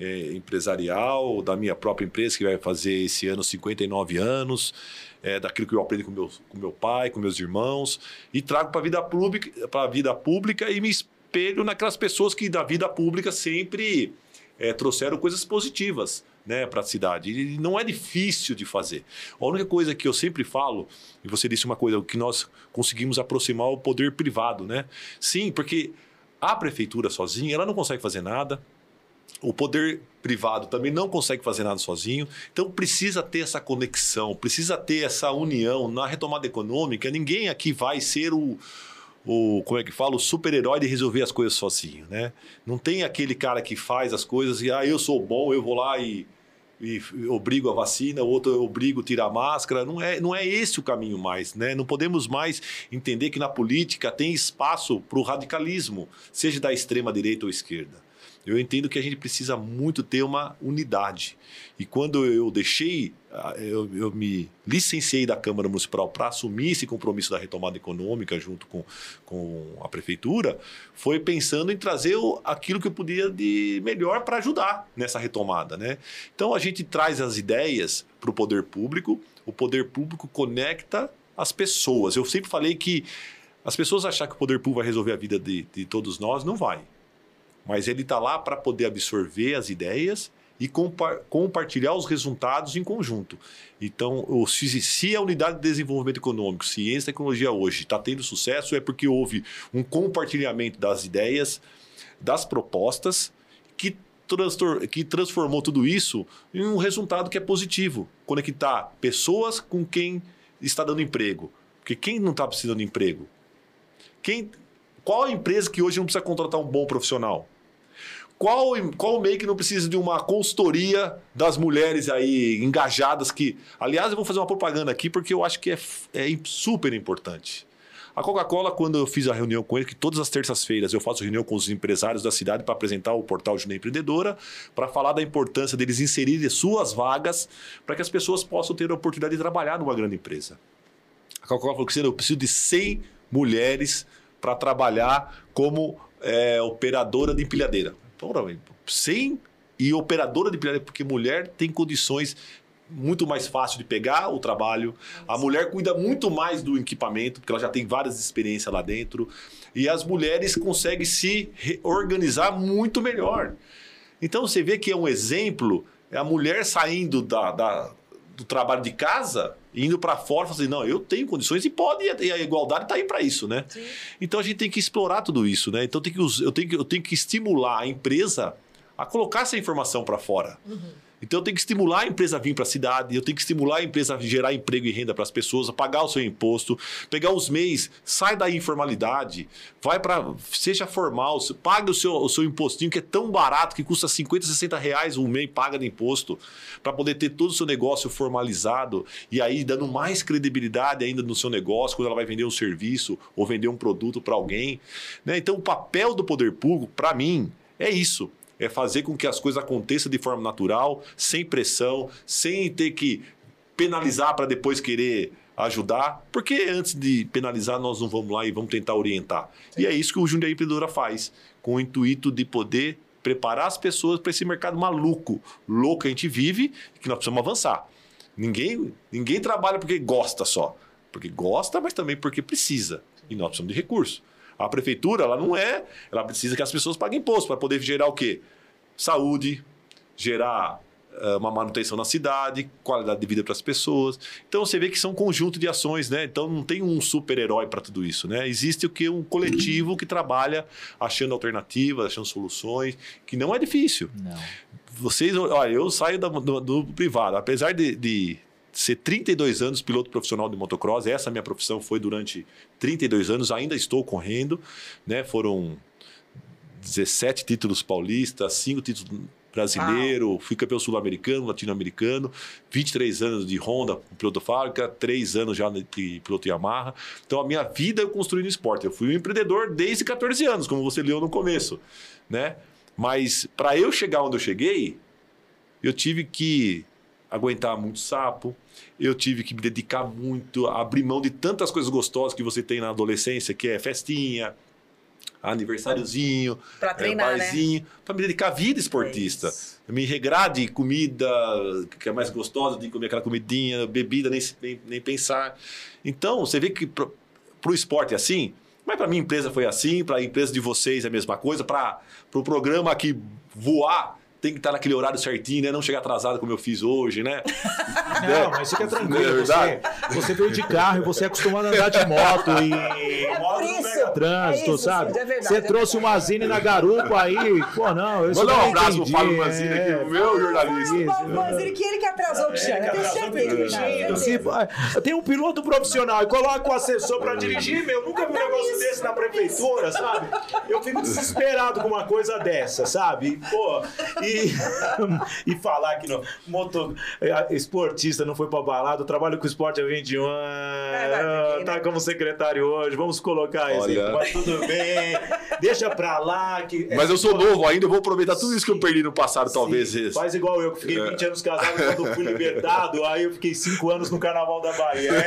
é, empresarial da minha própria empresa que vai fazer esse ano 59 anos, é, daquilo que eu aprendi com meu, com meu pai, com meus irmãos e trago para a vida pública, para a vida pública e me espelho naquelas pessoas que da vida pública sempre é, trouxeram coisas positivas né, para a cidade. E não é difícil de fazer. A única coisa que eu sempre falo, e você disse uma coisa, que nós conseguimos aproximar o poder privado, né? Sim, porque a prefeitura sozinha, ela não consegue fazer nada. O poder privado também não consegue fazer nada sozinho. Então precisa ter essa conexão, precisa ter essa união na retomada econômica. Ninguém aqui vai ser o, o como é que fala, o super-herói de resolver as coisas sozinho, né? Não tem aquele cara que faz as coisas e ah, eu sou bom, eu vou lá e, e obrigo a vacina, o outro obrigo a tirar a máscara. Não é, não é esse o caminho mais, né? Não podemos mais entender que na política tem espaço para o radicalismo, seja da extrema direita ou esquerda. Eu entendo que a gente precisa muito ter uma unidade. E quando eu deixei, ah, eu, eu me licenciei da Câmara Municipal para assumir esse compromisso da retomada econômica junto com, com a Prefeitura, foi pensando em trazer o- aquilo que eu podia de melhor para ajudar nessa retomada. Né? Então a gente traz as ideias para o poder público, o poder público conecta as pessoas. Eu sempre falei que as pessoas achar que o poder público vai resolver a vida de, de todos nós, não vai mas ele está lá para poder absorver as ideias e compa- compartilhar os resultados em conjunto. Então, se, se a unidade de desenvolvimento econômico, ciência e tecnologia hoje está tendo sucesso, é porque houve um compartilhamento das ideias, das propostas, que, transtor- que transformou tudo isso em um resultado que é positivo. Conectar pessoas com quem está dando emprego. Porque quem não está precisando de emprego? Quem, qual a empresa que hoje não precisa contratar um bom profissional? Qual, qual meio que não precisa de uma consultoria das mulheres aí engajadas que. Aliás, eu vou fazer uma propaganda aqui porque eu acho que é, é super importante. A Coca-Cola, quando eu fiz a reunião com ele, que todas as terças-feiras eu faço reunião com os empresários da cidade para apresentar o portal Junei Empreendedora, para falar da importância deles inserirem suas vagas para que as pessoas possam ter a oportunidade de trabalhar numa grande empresa. A Coca-Cola falou que eu preciso de 100 mulheres para trabalhar como é, operadora de empilhadeira. Velho, 100 e operadora de empilhadeira, porque mulher tem condições muito mais fácil de pegar o trabalho. A mulher cuida muito mais do equipamento, porque ela já tem várias experiências lá dentro. E as mulheres conseguem se organizar muito melhor. Então você vê que é um exemplo, é a mulher saindo da, da- do trabalho de casa, indo para fora, falando assim, não, eu tenho condições e pode, e a igualdade está aí para isso, né? Sim. Então a gente tem que explorar tudo isso, né? Então tem que, eu, tenho que, eu tenho que estimular a empresa a colocar essa informação para fora. Então eu tenho que estimular a empresa a vir para a cidade, eu tenho que estimular a empresa a gerar emprego e renda para as pessoas, a pagar o seu imposto, pegar os MEIs, sai da informalidade, vai para seja formal, pague o seu, o seu impostinho que é tão barato que custa 50, 60 reais o MEI paga de imposto para poder ter todo o seu negócio formalizado e aí dando mais credibilidade ainda no seu negócio quando ela vai vender um serviço ou vender um produto para alguém. né? Então o papel do poder público, para mim, é isso é fazer com que as coisas aconteçam de forma natural, sem pressão, sem ter que penalizar para depois querer ajudar, porque antes de penalizar nós não vamos lá e vamos tentar orientar. E é isso que o Jundiaí Empreendedora faz, com o intuito de poder preparar as pessoas para esse mercado maluco, louco que a gente vive, que nós precisamos avançar. Ninguém, ninguém trabalha porque gosta só, porque gosta, mas também porque precisa. E nós precisamos de recursos. A prefeitura, ela não é, ela precisa que as pessoas paguem imposto para poder gerar o quê? Saúde, gerar eh, uma manutenção na cidade, qualidade de vida para as pessoas. Então você vê que são um conjunto de ações, né? Então não tem um super-herói para tudo isso, né? Existe o que um coletivo que trabalha achando alternativas, achando soluções, que não é difícil. Não. Vocês, olha, eu saio da- do, do privado, apesar de, de ser 32 anos piloto profissional de motocross. Essa minha profissão foi durante 32 anos, ainda estou correndo, né? Foram 17 títulos paulistas, 5 títulos brasileiro, Uau. fui campeão sul-americano, latino-americano, 23 anos de Honda, piloto fábrica, 3 anos já de piloto Yamaha. Então a minha vida eu construí no esporte. Eu fui um empreendedor desde 14 anos, como você leu no começo, né? Mas para eu chegar onde eu cheguei, eu tive que aguentar muito sapo, eu tive que me dedicar muito, abrir mão de tantas coisas gostosas que você tem na adolescência, que é festinha, aniversáriozinho, para treinar, é, barzinho, né? para me dedicar à vida esportista. É me regrar de comida que é mais gostosa, de comer aquela comidinha, bebida, nem, nem, nem pensar. Então, você vê que para o esporte é assim, mas para minha empresa foi assim, para a empresa de vocês é a mesma coisa, para o pro programa aqui voar tem que estar naquele horário certinho, né? Não chegar atrasado como eu fiz hoje, né? Não, mas fica tranquilo. É você, você veio de carro e você é acostumado a andar de moto e é trânsito, é isso, sabe? Sim, é verdade, você é trouxe uma zine na garupa aí, pô, não, eu Vou dar um abraço pro Fábio Mazini aqui, o meu jornalista. Ele que ele que atrasou o Cristiano, eu tenho certeza. Se, tem um piloto profissional e coloca o assessor pra dirigir, meu, nunca vi um negócio desse na prefeitura, sabe? Eu fico desesperado com uma coisa dessa, sabe? Pô, e, e falar que no motor, esportista não foi pra balada, eu trabalho com esporte há 21 anos, É, tá né? como secretário hoje, vamos colocar isso aí, Mas tudo bem, deixa pra lá. Que, Mas eu sou novo ainda, eu vou aproveitar tudo isso que eu perdi no passado, talvez. Sim, esse. Faz igual eu, que fiquei É. 20 anos casado quando fui libertado, aí eu fiquei 5 anos no Carnaval da Bahia.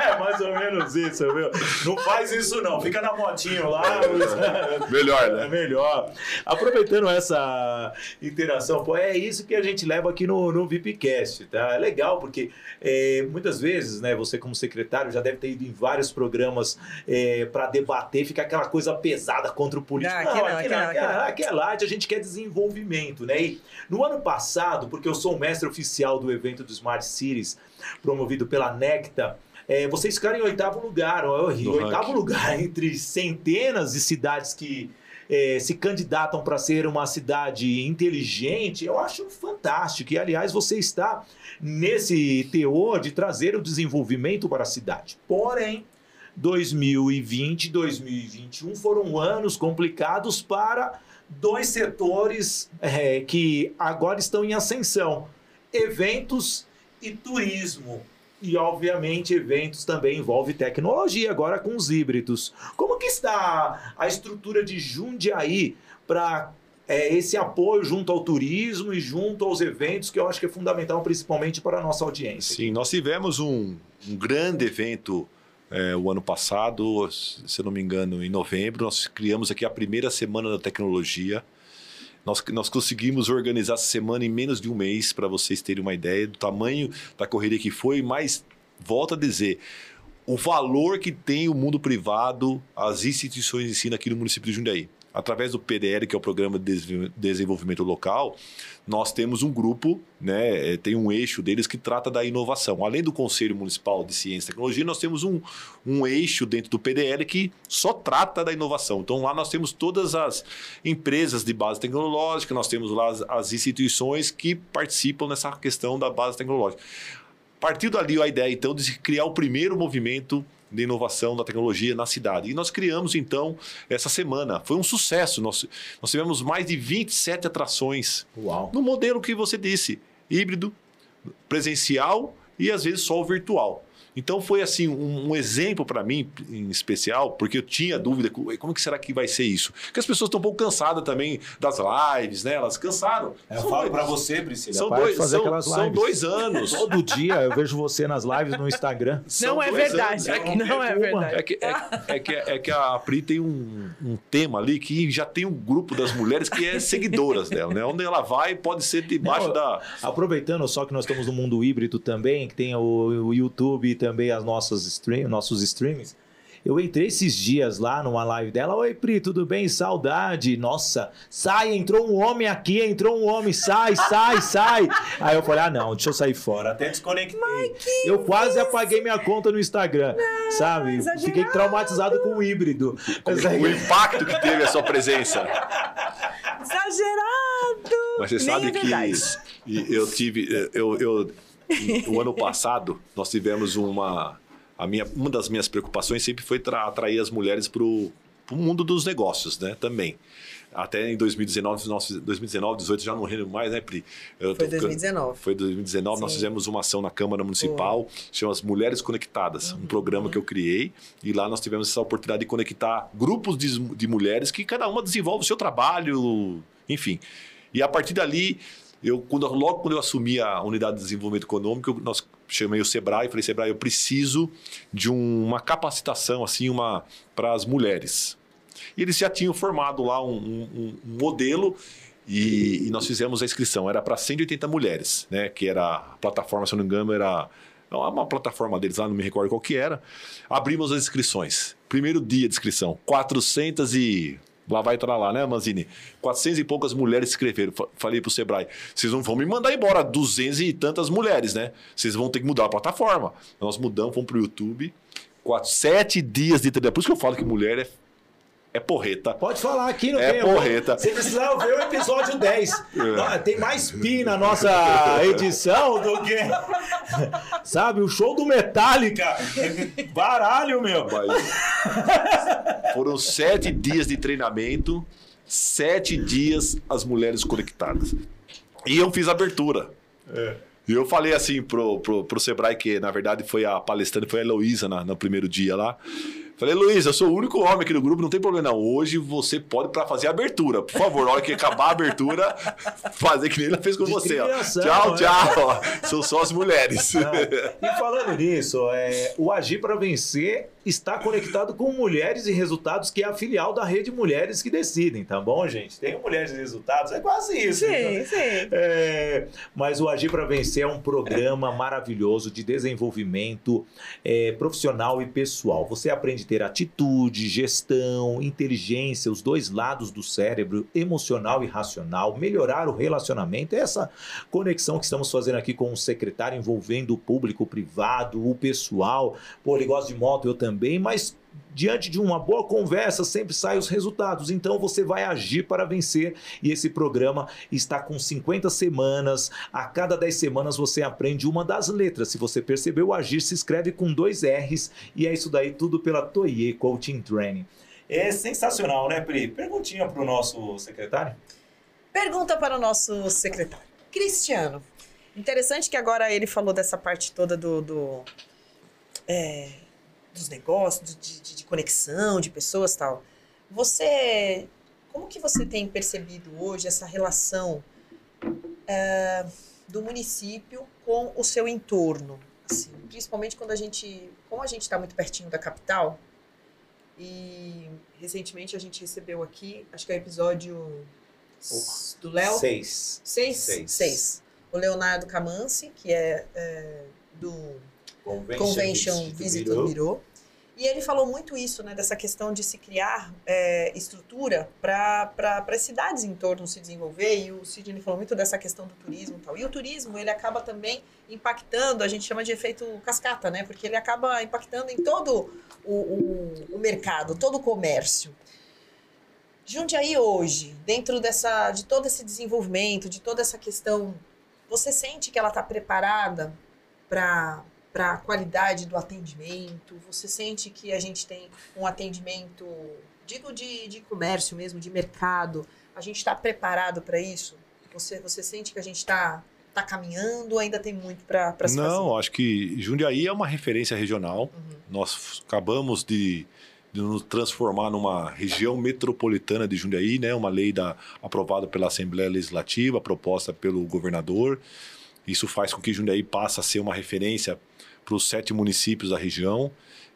É, mais ou menos isso, viu? Não faz isso não, fica na motinho lá. Melhor, É né? melhor. Aproveitando essa interação, pô, é isso que a gente leva aqui no, no VIPcast, tá? É legal porque é, muitas vezes, né, você como secretário já deve ter ido em vários programas é, para debater, fica aquela coisa pesada contra o político. Não, aqui não, aqui aqui não, aqui não. aqui é light, a gente quer desenvolvimento, né? E no ano passado, porque eu sou o mestre oficial do evento do Smart Cities, promovido pela Necta, é, vocês ficaram em oitavo lugar, ó, oitavo ranking. lugar entre centenas de cidades que é, se candidatam para ser uma cidade inteligente, eu acho fantástico. E, aliás, você está nesse teor de trazer o desenvolvimento para a cidade. Porém, 2020 e 2021 foram anos complicados para dois setores é, que agora estão em ascensão: eventos e turismo. E, obviamente, eventos também envolve tecnologia, agora com os híbridos. Como que está a estrutura de Jundiaí para esse apoio junto ao turismo e junto aos eventos, que eu acho que é fundamental, principalmente para a nossa audiência? Sim, nós tivemos um, um grande evento é, o ano passado, se eu não me engano, em novembro. Nós criamos aqui a primeira semana da tecnologia. Nós, nós conseguimos organizar essa semana em menos de um mês, para vocês terem uma ideia do tamanho da correria que foi, mas volto a dizer. O valor que tem o mundo privado, as instituições de ensino aqui no município de Jundiaí. Através do PDL, que é o Programa de Desenvol- Desenvolvimento Local, nós temos um grupo, né, eh, tem um eixo deles que trata da inovação. Além do Conselho Municipal de Ciência e Tecnologia, nós temos um, um eixo dentro do PDL que só trata da inovação. Então lá nós temos todas as empresas de base tecnológica, nós temos lá as, as instituições que participam nessa questão da base tecnológica. Partiu dali a ideia, então, de se criar o primeiro movimento de inovação da tecnologia na cidade. E nós criamos, então, essa semana. Foi um sucesso. Nós, nós tivemos mais de 27 atrações Uau! no modelo que você disse, híbrido, presencial e às vezes só o virtual. Então foi assim um, um exemplo para mim em especial, porque eu tinha dúvida co- como que será que vai ser isso? Porque as pessoas estão um pouco cansadas também das lives, né? Elas cansaram. Eu São falo para você, Priscila, São dois, fazer são, aquelas são lives. dois anos. Todo dia eu vejo você nas lives no Instagram. São Não é verdade. É que- Não é uma. verdade. É que, é, é que, é que a Pri tem um, um tema ali que já tem um grupo das mulheres que é seguidoras dela, né? Onde ela vai pode ser debaixo Não, da. Aproveitando só que nós estamos no mundo híbrido também, que tem o, o YouTube também as nossas stream, nossos streamings. Eu entrei esses dias lá numa live dela. Oi, Pri, tudo bem? Saudade. Nossa, sai, entrou um homem aqui, entrou um homem, sai, sai, sai. Aí eu falei, ah, não, deixa eu sair fora. Até desconectei. eu quase apaguei minha conta no Instagram, sabe? exagerado. Fiquei traumatizado com o híbrido. Aí- O impacto que teve a sua presença. Exagerado! Mas você Nem sabe é que eu tive. Eu, eu, o ano passado nós tivemos uma a minha, uma das minhas preocupações sempre foi atrair as mulheres para o mundo dos negócios, né? Também. Até em 2019, nós, 2019, 2018 já não lembro mais, né, Pri? Eu foi 2019. Foi 2019, Sim. nós fizemos uma ação na Câmara Municipal, chama as Mulheres Conectadas, uhum. um programa que eu criei, e lá nós tivemos essa oportunidade de conectar grupos de, de mulheres que cada uma desenvolve o seu trabalho, enfim. E a partir dali, eu, quando, logo quando eu assumi a unidade de desenvolvimento econômico, nós chamei o Sebrae e falei, Sebrae, eu preciso de um, uma capacitação assim, uma para as mulheres. E eles já tinham formado lá um, um, um modelo e, e, nós fizemos a inscrição. Era para 180 mulheres, né? Que era a plataforma, se eu não me engano, era uma plataforma deles lá, não me recordo qual que era. Abrimos as inscrições. Primeiro dia de inscrição, 400 e Lá vai estar lá, né, Manzini? 400 e poucas mulheres escreveram. Falei pro Sebrae, vocês não vão me mandar embora 200 e tantas mulheres, né? Vocês vão ter que mudar a plataforma. Nós mudamos, fomos pro YouTube. Quatro, sete dias de treinamento. Por isso que eu falo que mulher é é porreta. Pode falar aqui, não é tem. porreta. Você precisava ver o episódio 10. É. Tem mais pi na nossa edição do que. Sabe, o show do Metallica. Baralho, meu. Mas... Foram sete dias de treinamento, sete dias as mulheres conectadas. E eu fiz abertura. É. E eu falei assim pro, pro, pro Sebrae, que na verdade foi a palestrante, foi a Heloísa no primeiro dia lá. Falei, Luiz, eu sou o único homem aqui no grupo, não tem problema não. Hoje você pode para fazer a abertura. Por favor, na hora que acabar a abertura, fazer que nem ela fez com você. Ó. Tchau, né? tchau. São só as mulheres. E falando nisso, é, o Agir para Vencer está conectado com Mulheres e Resultados, que é a filial da Rede Mulheres que Decidem, tá bom, gente? Tem Mulheres e Resultados, é quase isso. Sim, né? sim. É, mas o Agir para Vencer é um programa maravilhoso de desenvolvimento é, profissional e pessoal. Você aprende ter atitude, gestão, inteligência, os dois lados do cérebro, emocional e racional, melhorar o relacionamento, essa conexão que estamos fazendo aqui com o secretário envolvendo o público, o privado, o pessoal. Pô, ele gosta de moto, eu também, mas diante de uma boa conversa sempre saem os resultados. Então você vai agir para vencer e esse programa está com 50 semanas. A cada 10 semanas você aprende uma das letras. Se você percebeu, agir se escreve com dois R's e é isso daí tudo pela Toye Coaching Training. É sensacional, né, Pri? Perguntinha para o nosso secretário. Pergunta para o nosso secretário. Cristiano, interessante que agora ele falou dessa parte toda do, do é, dos negócios, de, de, de conexão, de pessoas tal. Você, como que você tem percebido hoje essa relação é, do município com o seu entorno? Assim, principalmente quando a gente, como a gente está muito pertinho da capital, e recentemente a gente recebeu aqui, acho que é o episódio do Léo. Seis. Seis? Seis. Seis. O Leonardo Camansi, que é, é do Convention, Convention Visitor Bureau. E ele falou muito isso, né, dessa questão de se criar é, estrutura para as cidades em torno se desenvolver. E o Sidney falou muito dessa questão do turismo e tal. E o turismo, ele acaba também impactando, a gente chama de efeito cascata, né? Porque ele acaba impactando em todo o, o, o mercado, todo o comércio. Jundiaí hoje, dentro dessa, de todo esse desenvolvimento, de toda essa questão, você sente que ela está preparada para para a qualidade do atendimento? Você sente que a gente tem um atendimento, digo de, de comércio mesmo, de mercado, a gente está preparado para isso? Você, você sente que a gente está tá caminhando ainda tem muito para se Não, fazer? acho que Jundiaí é uma referência regional. Uhum. Nós acabamos de, de, nos transformar numa região metropolitana de Jundiaí, né? uma lei da, aprovada pela Assembleia Legislativa, proposta pelo governador. Isso faz com que Jundiaí passe a ser uma referência para os sete municípios da região.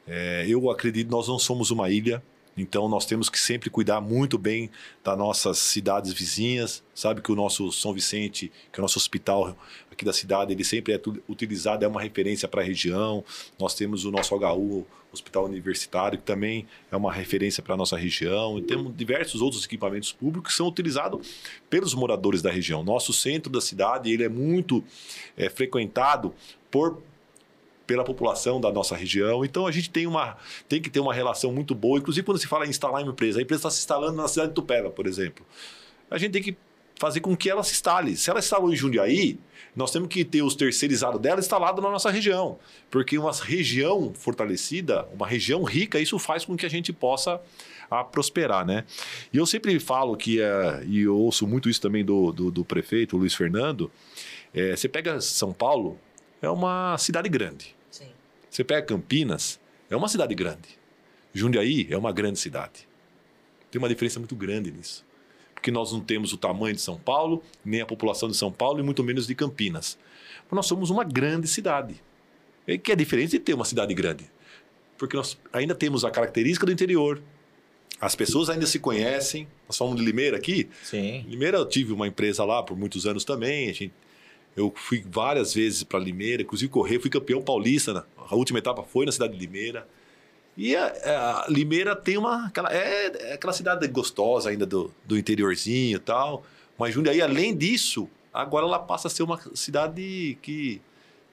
É, eu acredito nós não somos uma ilha, então nós temos que sempre cuidar muito bem das nossas cidades vizinhas. Sabe que o nosso São Vicente, que é o nosso hospital aqui da cidade, ele sempre é utilizado, é uma referência para a região. Nós temos o nosso HU, Hospital Universitário, que também é uma referência para a nossa região. E temos diversos outros equipamentos públicos que são utilizados pelos moradores da região. Nosso centro da cidade ele é muito é, frequentado por pela população da nossa região. Então a gente tem, uma, tem que ter uma relação muito boa. Inclusive, quando se fala em instalar uma empresa, a empresa está se instalando na cidade de Tupéva, por exemplo. A gente tem que fazer com que ela se instale. Se ela instalou em Jundiaí, nós temos que ter os terceirizados dela instalados na nossa região. Porque uma região fortalecida, uma região rica, isso faz com que a gente possa a prosperar, né? E eu sempre falo que, é, e eu ouço muito isso também do, do, do prefeito, Luiz Fernando, é, você pega São Paulo, é uma cidade grande. Sim. Você pega Campinas, é uma cidade grande. Jundiaí é uma grande cidade. Tem uma diferença muito grande nisso. Porque nós não temos o tamanho de São Paulo, nem a população de São Paulo, e muito menos de Campinas. Mas nós somos uma grande cidade. E que é diferente de ter uma cidade grande. Porque nós ainda temos a característica do interior. As pessoas ainda se conhecem. Nós falamos de Limeira aqui. Sim. Limeira, eu tive uma empresa lá por muitos anos também. A gente, eu fui várias vezes para Limeira, inclusive correr, fui campeão paulista. né? A última etapa foi na cidade de Limeira. E a, a Limeira tem uma. Aquela, é, é aquela cidade gostosa ainda do, do interiorzinho e tal. Mas Jundiaí, além disso, agora ela passa a ser uma cidade que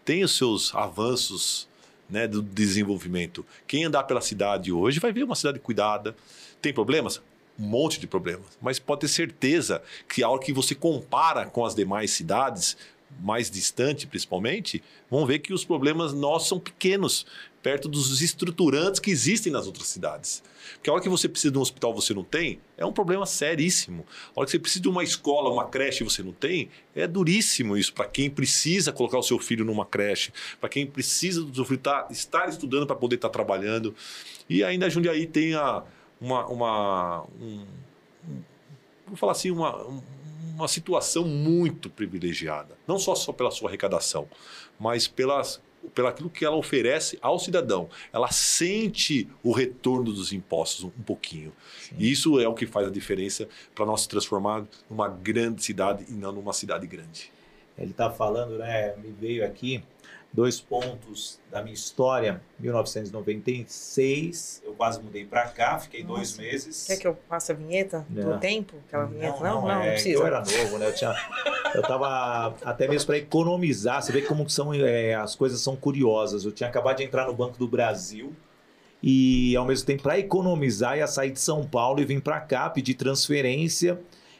tem os seus avanços né, do desenvolvimento. Quem andar pela cidade hoje vai ver uma cidade cuidada. Tem problemas? Um monte de problemas. Mas pode ter certeza que a hora que você compara com as demais cidades, mais distante principalmente, vão ver que os problemas nossos são pequenos, perto dos estruturantes que existem nas outras cidades. Porque a hora que você precisa de um hospital você não tem, é um problema seríssimo. A hora que você precisa de uma escola, uma creche você não tem, é duríssimo isso para quem precisa colocar o seu filho numa creche, para quem precisa do seu filho tá, estar estudando para poder estar trabalhando. E ainda a Jundiaí tem a, uma, uma um, um, vou falar assim, uma, uma situação muito privilegiada. Não só, só pela sua arrecadação, mas pelas pelo aquilo que ela oferece ao cidadão. Ela sente o retorno dos impostos um, pouquinho. Sim. E isso é o que faz a diferença para nós se transformar numa grande cidade e não numa cidade grande. Ele está falando, né? Me veio aqui dois pontos da minha história. 1996, eu quase mudei para cá, fiquei Nossa. dois meses. Quer que eu passe a vinheta não. do tempo? Aquela vinheta? Não, não, não, não é, precisa. Eu era novo, né? Eu, tinha, eu tava até mesmo para economizar. Você vê como são, é, as coisas são curiosas. Eu tinha acabado de entrar no Banco do Brasil e, ao mesmo tempo, para economizar, ia sair de São Paulo e vim para cá pedir transferência.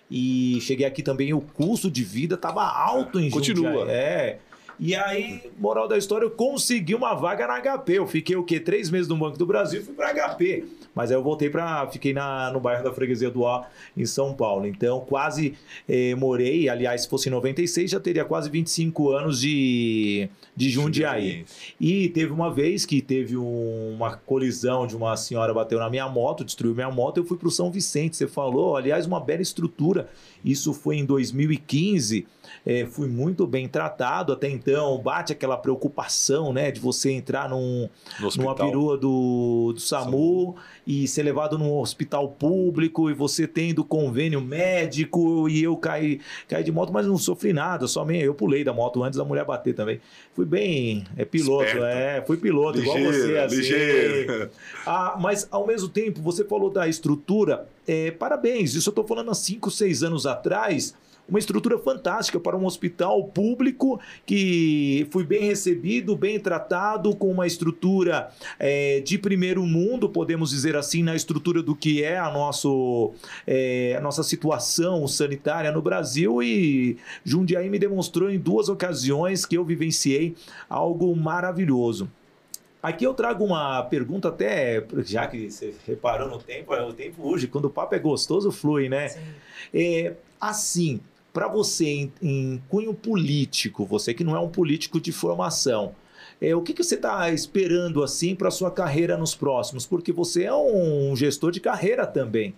E cheguei aqui também, o custo de vida estava alto em Continua. Jundiaí. É. E aí, moral da história, eu consegui uma vaga na HP. Eu fiquei o quê? Três meses no Banco do Brasil e fui para HP. Mas aí eu voltei para. Fiquei na, no bairro da Freguesia do Ó, em São Paulo. Então, quase eh, morei. Aliás, se fosse em 96, já teria quase 25 anos de, de Jundiaí. E teve uma vez que teve um, uma colisão de uma senhora bateu na minha moto, destruiu minha moto. Eu fui para o São Vicente. Você falou, aliás, uma bela estrutura. Isso foi em 2015. É, fui muito bem tratado até então. Bate aquela preocupação, né, de você entrar num, numa perua do, do SAMU, SAMU e ser levado num hospital público e você tendo convênio médico e eu caí, caí de moto, mas não sofri nada, somente eu pulei da moto antes da mulher bater também. Fui bem, é piloto, Esperto. é, fui piloto ligeiro, igual você, assim. Ligeiro. Ah, mas ao mesmo tempo, você falou da estrutura, é, parabéns, isso eu estou falando há 5, 6 anos atrás, uma estrutura fantástica para um hospital público que fui bem recebido, bem tratado, com uma estrutura é, de primeiro mundo, podemos dizer assim, na estrutura do que é a, nosso, é, a nossa situação sanitária no Brasil. E Jundiaí me demonstrou em duas ocasiões que eu vivenciei algo maravilhoso. Aqui eu trago uma pergunta até, já que você reparou no tempo, o tempo hoje, quando o papo é gostoso, flui, né? É, assim, para você em, em, cunho político, você que não é um político de formação, é, o que, que você está esperando assim para sua carreira nos próximos? Porque você é um gestor de carreira também.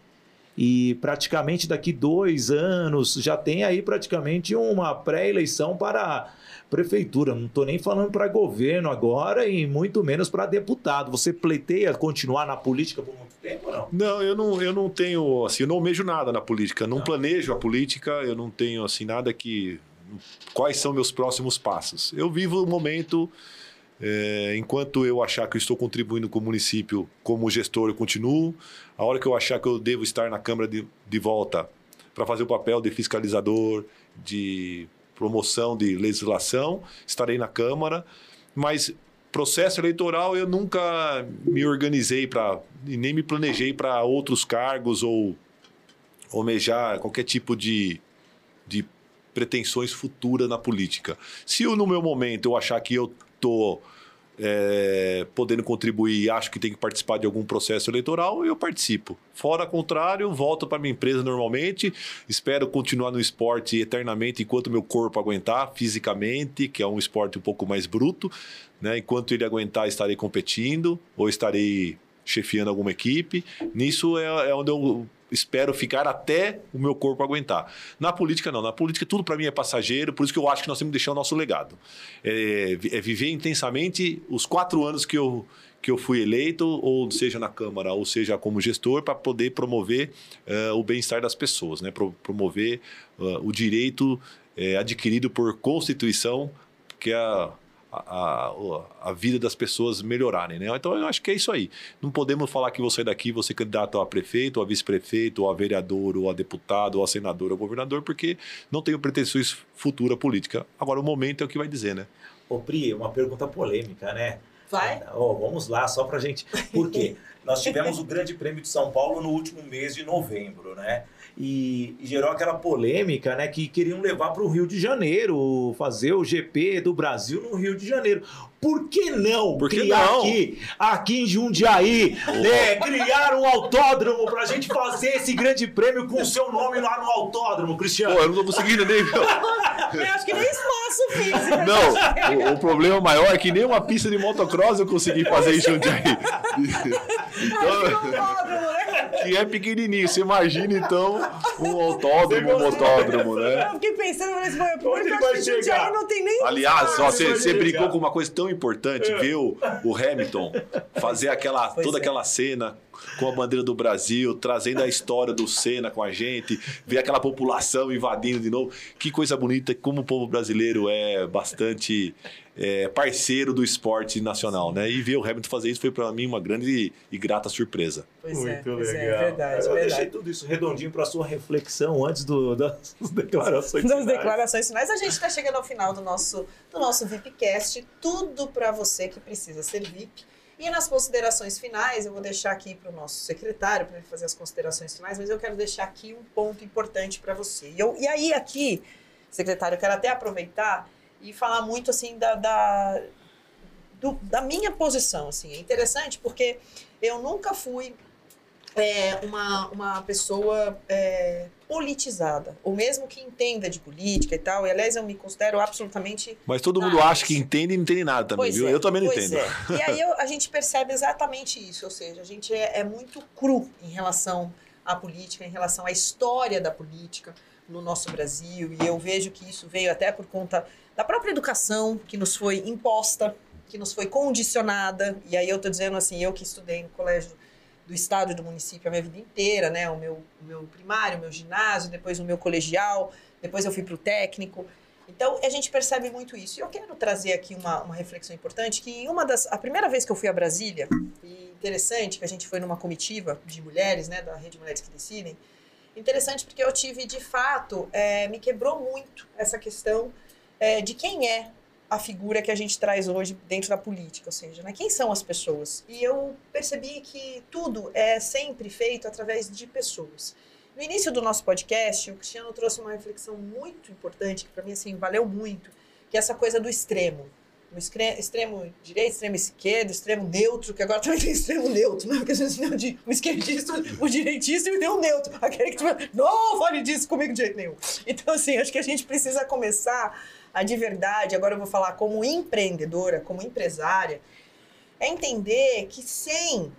E praticamente daqui dois anos já tem aí praticamente uma pré-eleição para prefeitura. Não estou nem falando para governo agora e muito menos para deputado. Você pleiteia continuar na política tempo não? Não, eu não, eu não tenho, assim, eu não almejo nada na política. Não, não planejo a política, eu não tenho, assim, nada que... Quais são meus próximos passos? Eu vivo o momento... É, enquanto eu achar que eu estou contribuindo com o município como gestor, eu continuo. A hora que eu achar que eu devo estar na Câmara de, de volta para fazer o papel de fiscalizador, de promoção de legislação, estarei na Câmara, mas processo eleitoral eu nunca me organizei para e nem me planejei para outros cargos ou almejar qualquer tipo de pretensões futuras na política. Se eu, no meu momento eu achar que eu estou é, podendo contribuir acho que tem que participar de algum processo eleitoral, eu participo. Fora contrário, volto para minha empresa normalmente, espero continuar no esporte eternamente enquanto meu corpo aguentar fisicamente, que é um esporte um pouco mais bruto. Né? Enquanto ele aguentar, estarei competindo ou estarei chefiando alguma equipe. Nisso é, é onde eu espero ficar até o meu corpo aguentar. Na política, não. Na política, tudo para mim é passageiro, por isso que eu acho que nós temos que deixar o nosso legado. É, é viver intensamente os quatro anos que eu, que eu fui eleito, ou seja na Câmara, ou seja como gestor, para poder promover uh, o bem-estar das pessoas, né? Pro, promover uh, o direito uh, adquirido por Constituição, que é a a, a, vida das pessoas melhorarem. Né? Então, eu acho que é isso aí. Não podemos falar que você daqui, você é candidato a prefeito, a vice-prefeito, ou a vereador, ou a deputado, ou a senador, ou a governador, porque não tenho pretensões futura política. Agora, o momento é o que vai dizer, né? Ô, Pri, uma pergunta polêmica, né? Vai. Oh, vamos lá, só pra gente. Por quê? Nós tivemos o Grande Prêmio de São Paulo no último mês de novembro, né? E, gerou aquela polêmica, né? Que queriam levar para o Rio de Janeiro, fazer o GP do Brasil no Rio de Janeiro. Por que não Por que criar não? aqui, aqui em Jundiaí, né, criar um autódromo para a gente fazer esse grande prêmio com o seu nome lá no autódromo, Cristiano? Pô, eu não tô conseguindo nem. Eu acho que nem espaço físico. Não, o, o problema maior é que nem uma pista de motocross eu consegui fazer em Jundiaí. Então, que é pequenininho. Você imagina, então, um autódromo, um motódromo, né? Eu fiquei pensando nesse momento, Onde porque eu que Jundiaí chegar? não tem nem Aliás, ó, você, você brincou com uma coisa tão importante, ver o, o Hamilton fazer aquela, Pois toda é. aquela cena com a bandeira do Brasil, trazendo a história do Senna com a gente, ver aquela população invadindo de novo. Que coisa bonita, como o povo brasileiro é bastante é, parceiro do esporte nacional, né? E ver o Hamilton fazer isso foi para mim uma grande e grata surpresa. Pois é, Muito pois legal. é, verdade, Eu verdade. deixei tudo isso redondinho para sua reflexão antes do, das declarações. Das finais. declarações finais, a gente está chegando ao final do nosso, do nosso VIPcast. Tudo para você que precisa ser VIP. E nas considerações finais, eu vou deixar aqui para o nosso secretário, para ele fazer as considerações finais, mas eu quero deixar aqui um ponto importante para você. E, eu, e aí, aqui, secretário, eu quero até aproveitar e falar muito assim da, da, do- da minha posição. Assim. É interessante porque eu nunca fui é, uma, uma pessoa é, politizada, ou mesmo que entenda de política e tal. E, aliás, eu me considero absolutamente Mas todo mundo Ah, acha que entende e não entende nada também, Pois viu? é, eu também não entendo. é. E aí eu- a gente percebe exatamente isso, ou seja, a gente é, é muito cru em relação à política, em relação à história da política no nosso Brasil, e eu vejo que isso veio até por conta da própria educação que nos foi imposta, que nos foi condicionada, e aí eu estou dizendo assim, eu que estudei no colégio do estado e do município a minha vida inteira, né, o meu, o meu primário, o meu ginásio, depois o meu colegial, depois eu fui para o técnico, então, a gente percebe muito isso. E eu quero trazer aqui uma, uma reflexão importante, que uma das... A primeira vez que eu fui a Brasília, e interessante que a gente foi numa comitiva de mulheres, né, da Rede Mulheres que Decidem, interessante porque eu tive, de fato, é, me quebrou muito essa questão é, de quem é a figura que a gente traz hoje dentro da política, ou seja, né, quem são as pessoas. E eu percebi que tudo é sempre feito através de pessoas. No início do nosso podcast, o Cristiano trouxe uma reflexão muito importante, que para mim assim, valeu muito, que é essa coisa do extremo. Excre- extremo direito, extremo esquerdo, extremo neutro, que agora também tem extremo neutro, né? Porque a gente o di- o esquerdista, o direitista e o neutro. Aquele que tipo, não fale disso comigo de jeito nenhum. Então, assim, acho que a gente precisa começar a de verdade, agora eu vou falar como empreendedora, como empresária, é entender que sem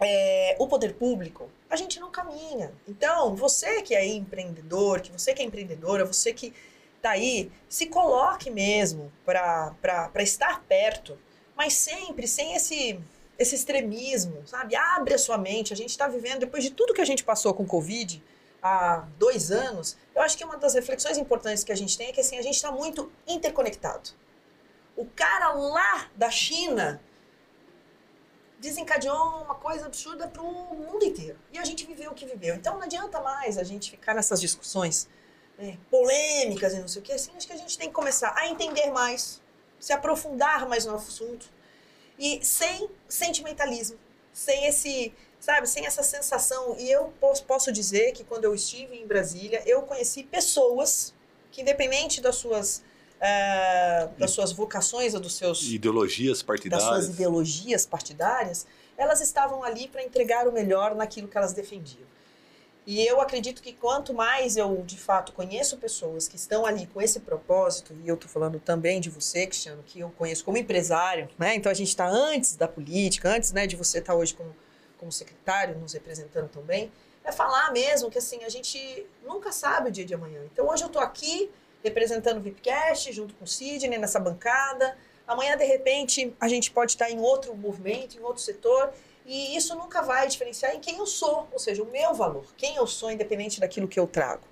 é, o poder público, a gente não caminha. Então, você que é empreendedor, que você que é empreendedora, você que tá aí, se coloque mesmo para estar perto, mas sempre sem esse esse extremismo, sabe? Abre a sua mente. A gente está vivendo, depois de tudo que a gente passou com o Covid há dois anos, eu acho que uma das reflexões importantes que a gente tem é que assim, a gente está muito interconectado. O cara lá da China desencadeou uma coisa absurda para o mundo inteiro. E a gente viveu o que viveu. Então não adianta mais a gente ficar nessas discussões né, polêmicas e não sei o que. Assim, acho que a gente tem que começar a entender mais, se aprofundar mais no assunto e sem sentimentalismo, sem esse, sabe, sem essa sensação. E eu posso, posso dizer que quando eu estive em Brasília, eu conheci pessoas que independente das suas, eh, das suas vocações ou dos seus Ideologias das partidárias. suas ideologias partidárias, elas estavam ali para entregar o melhor naquilo que elas defendiam. E eu acredito que quanto mais eu, de fato, conheço pessoas que estão ali com esse propósito, e eu estou falando também de você, Cristiano, que eu conheço como empresário, né? Então a gente está antes da política, antes né, de você estar hoje como, como secretário, nos representando também, é falar mesmo que assim, a gente nunca sabe o dia de amanhã. Então hoje eu estou aqui representando o VIPcast, junto com o Sidney, nessa bancada. Amanhã, de repente, a gente pode estar em outro movimento, em outro setor, e isso nunca vai diferenciar em quem eu sou, ou seja, o meu valor, quem eu sou, independente daquilo que eu trago.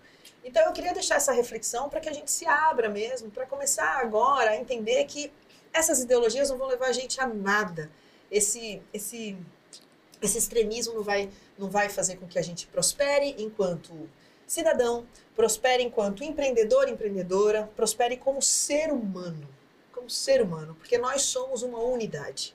Então, eu queria deixar essa reflexão para que a gente se abra mesmo, para começar agora a entender que essas ideologias não vão levar a gente a nada. Esse, esse, esse extremismo não vai, não vai fazer com que a gente prospere enquanto cidadão, prospere enquanto empreendedor, empreendedora, prospere como ser humano. Como ser humano, porque nós somos uma unidade.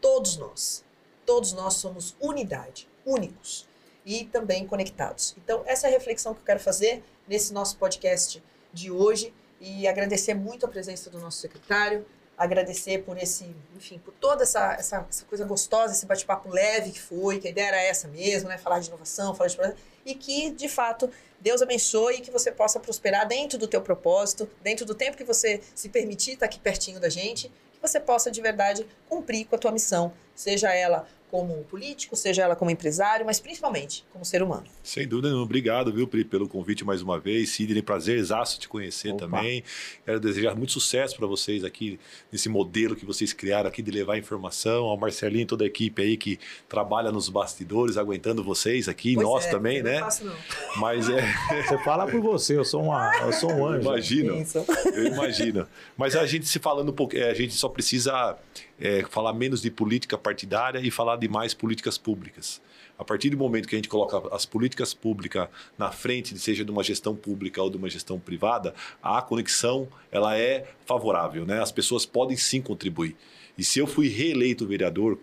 Todos nós. Todos nós somos unidade, únicos e também conectados. Então, essa é a reflexão que eu quero fazer nesse nosso podcast de hoje e agradecer muito a presença do nosso secretário, agradecer por esse, enfim, por toda essa, essa, essa coisa gostosa, esse bate-papo leve que foi, que a ideia era essa mesmo, né? Falar de inovação, falar de e que, de fato, Deus abençoe e que você possa prosperar dentro do teu propósito, dentro do tempo que você se permitir estar aqui pertinho da gente, você possa de verdade cumprir com a tua missão, seja ela como político, seja ela como empresário, mas principalmente como ser humano. Sem dúvida, nenhuma. obrigado, viu, Pri, pelo convite mais uma vez. Sidney, prazer exato te conhecer Opa. também. Quero desejar muito sucesso para vocês aqui nesse modelo que vocês criaram aqui de levar informação. Ao Marcelinho e toda a equipe aí que trabalha nos bastidores, aguentando vocês aqui, Pois nós é, também, eu né? Não faço, não. Mas é, Você fala por você, eu sou, uma, eu sou um anjo. imagino. Bênção. Eu imagino. Mas a gente se falando um pouco, é, a gente só precisa é, falar menos de política partidária e falar de mais políticas públicas. A partir do momento que a gente coloca as políticas públicas na frente, seja de uma gestão pública ou de uma gestão privada, a conexão ela é favorável, né? As pessoas podem sim contribuir. E se eu fui reeleito vereador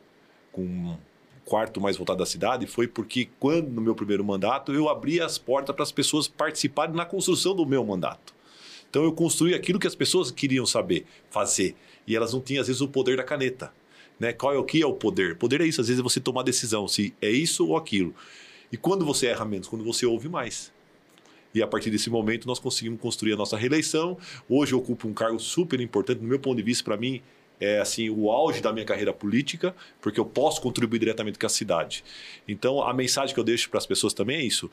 com quarto mais voltado da cidade, foi porque quando no meu primeiro mandato eu abri as portas para as pessoas participarem na construção do meu mandato. Então eu construí aquilo que as pessoas queriam saber, fazer. E elas não tinham, às vezes, o poder da caneta. Né? Qual é o que é o poder? Poder é isso, às vezes é você tomar decisão, se é isso ou aquilo. E quando você erra menos? Quando você ouve mais. E a partir desse momento nós conseguimos construir a nossa reeleição. Hoje eu ocupo um cargo super importante, no meu ponto de vista, para mim, é assim o auge da minha carreira política, porque eu posso contribuir diretamente com a cidade. Então a mensagem que eu deixo para as pessoas também é isso: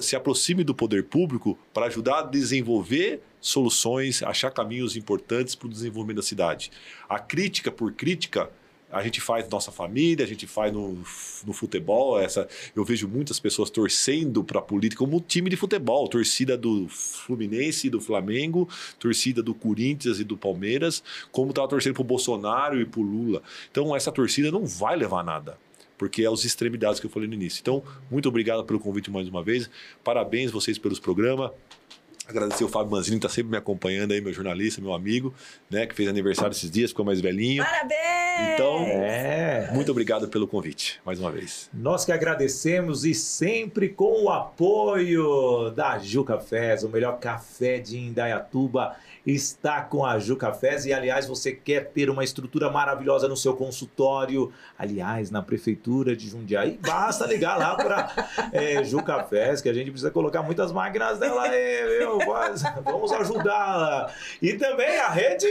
se aproxime do poder público para ajudar a desenvolver soluções, achar caminhos importantes para o desenvolvimento da cidade. A crítica por crítica a gente faz nossa família, a gente faz no, no futebol. Essa, eu vejo muitas pessoas torcendo para a política como time de futebol, torcida do Fluminense e do Flamengo, torcida do Corinthians e do Palmeiras, como estava torcendo para o Bolsonaro e para o Lula. Então essa torcida não vai levar a nada porque é os extremidades que eu falei no início. Então, muito obrigado pelo convite mais uma vez. Parabéns vocês pelos programas. Agradecer o Fábio Manzini, que está sempre me acompanhando aí, meu jornalista, meu amigo, né? Que fez aniversário esses dias, ficou mais velhinho. Parabéns! Então, É. muito obrigado pelo convite, mais uma vez. Nós que agradecemos e sempre com o apoio da Ju Cafés, o melhor café de Indaiatuba está com a Ju Cafés e aliás você quer ter uma estrutura maravilhosa no seu consultório, aliás na prefeitura de Jundiaí, basta ligar lá para é, Ju Cafés que a gente precisa colocar muitas máquinas dela aí, Mas vamos ajudá-la. E também a rede,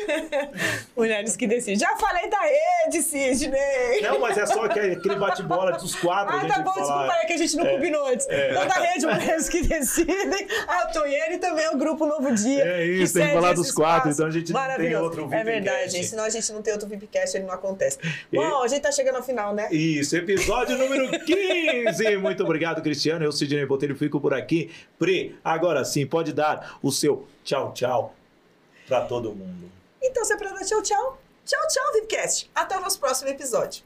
Mulheres que decidem. Já falei da rede, Sidney! não, mas é só aquele aquele bate-bola dos quatro, Ah, tá bom, fala- desculpa, é que a gente não combinou antes. Então, da rede Mulheres que Decidem, a Tonheira e também o Grupo Novo Dia. É isso, tem que falar esse dos quatro, então a gente tem outro É Vipcast. verdade, gente, senão a gente não tem outro Vipcast, ele não acontece. Bom, a gente tá chegando ao final, né? Isso, episódio número 15. Muito obrigado, Cristiano. Eu, Sidney Botelho, fico por aqui. Pri, agora sim, pode dar o seu tchau, tchau para todo mundo. Então, se é pra dar tchau, tchau. Tchau, tchau, Vipcast. Até o nosso próximo episódio.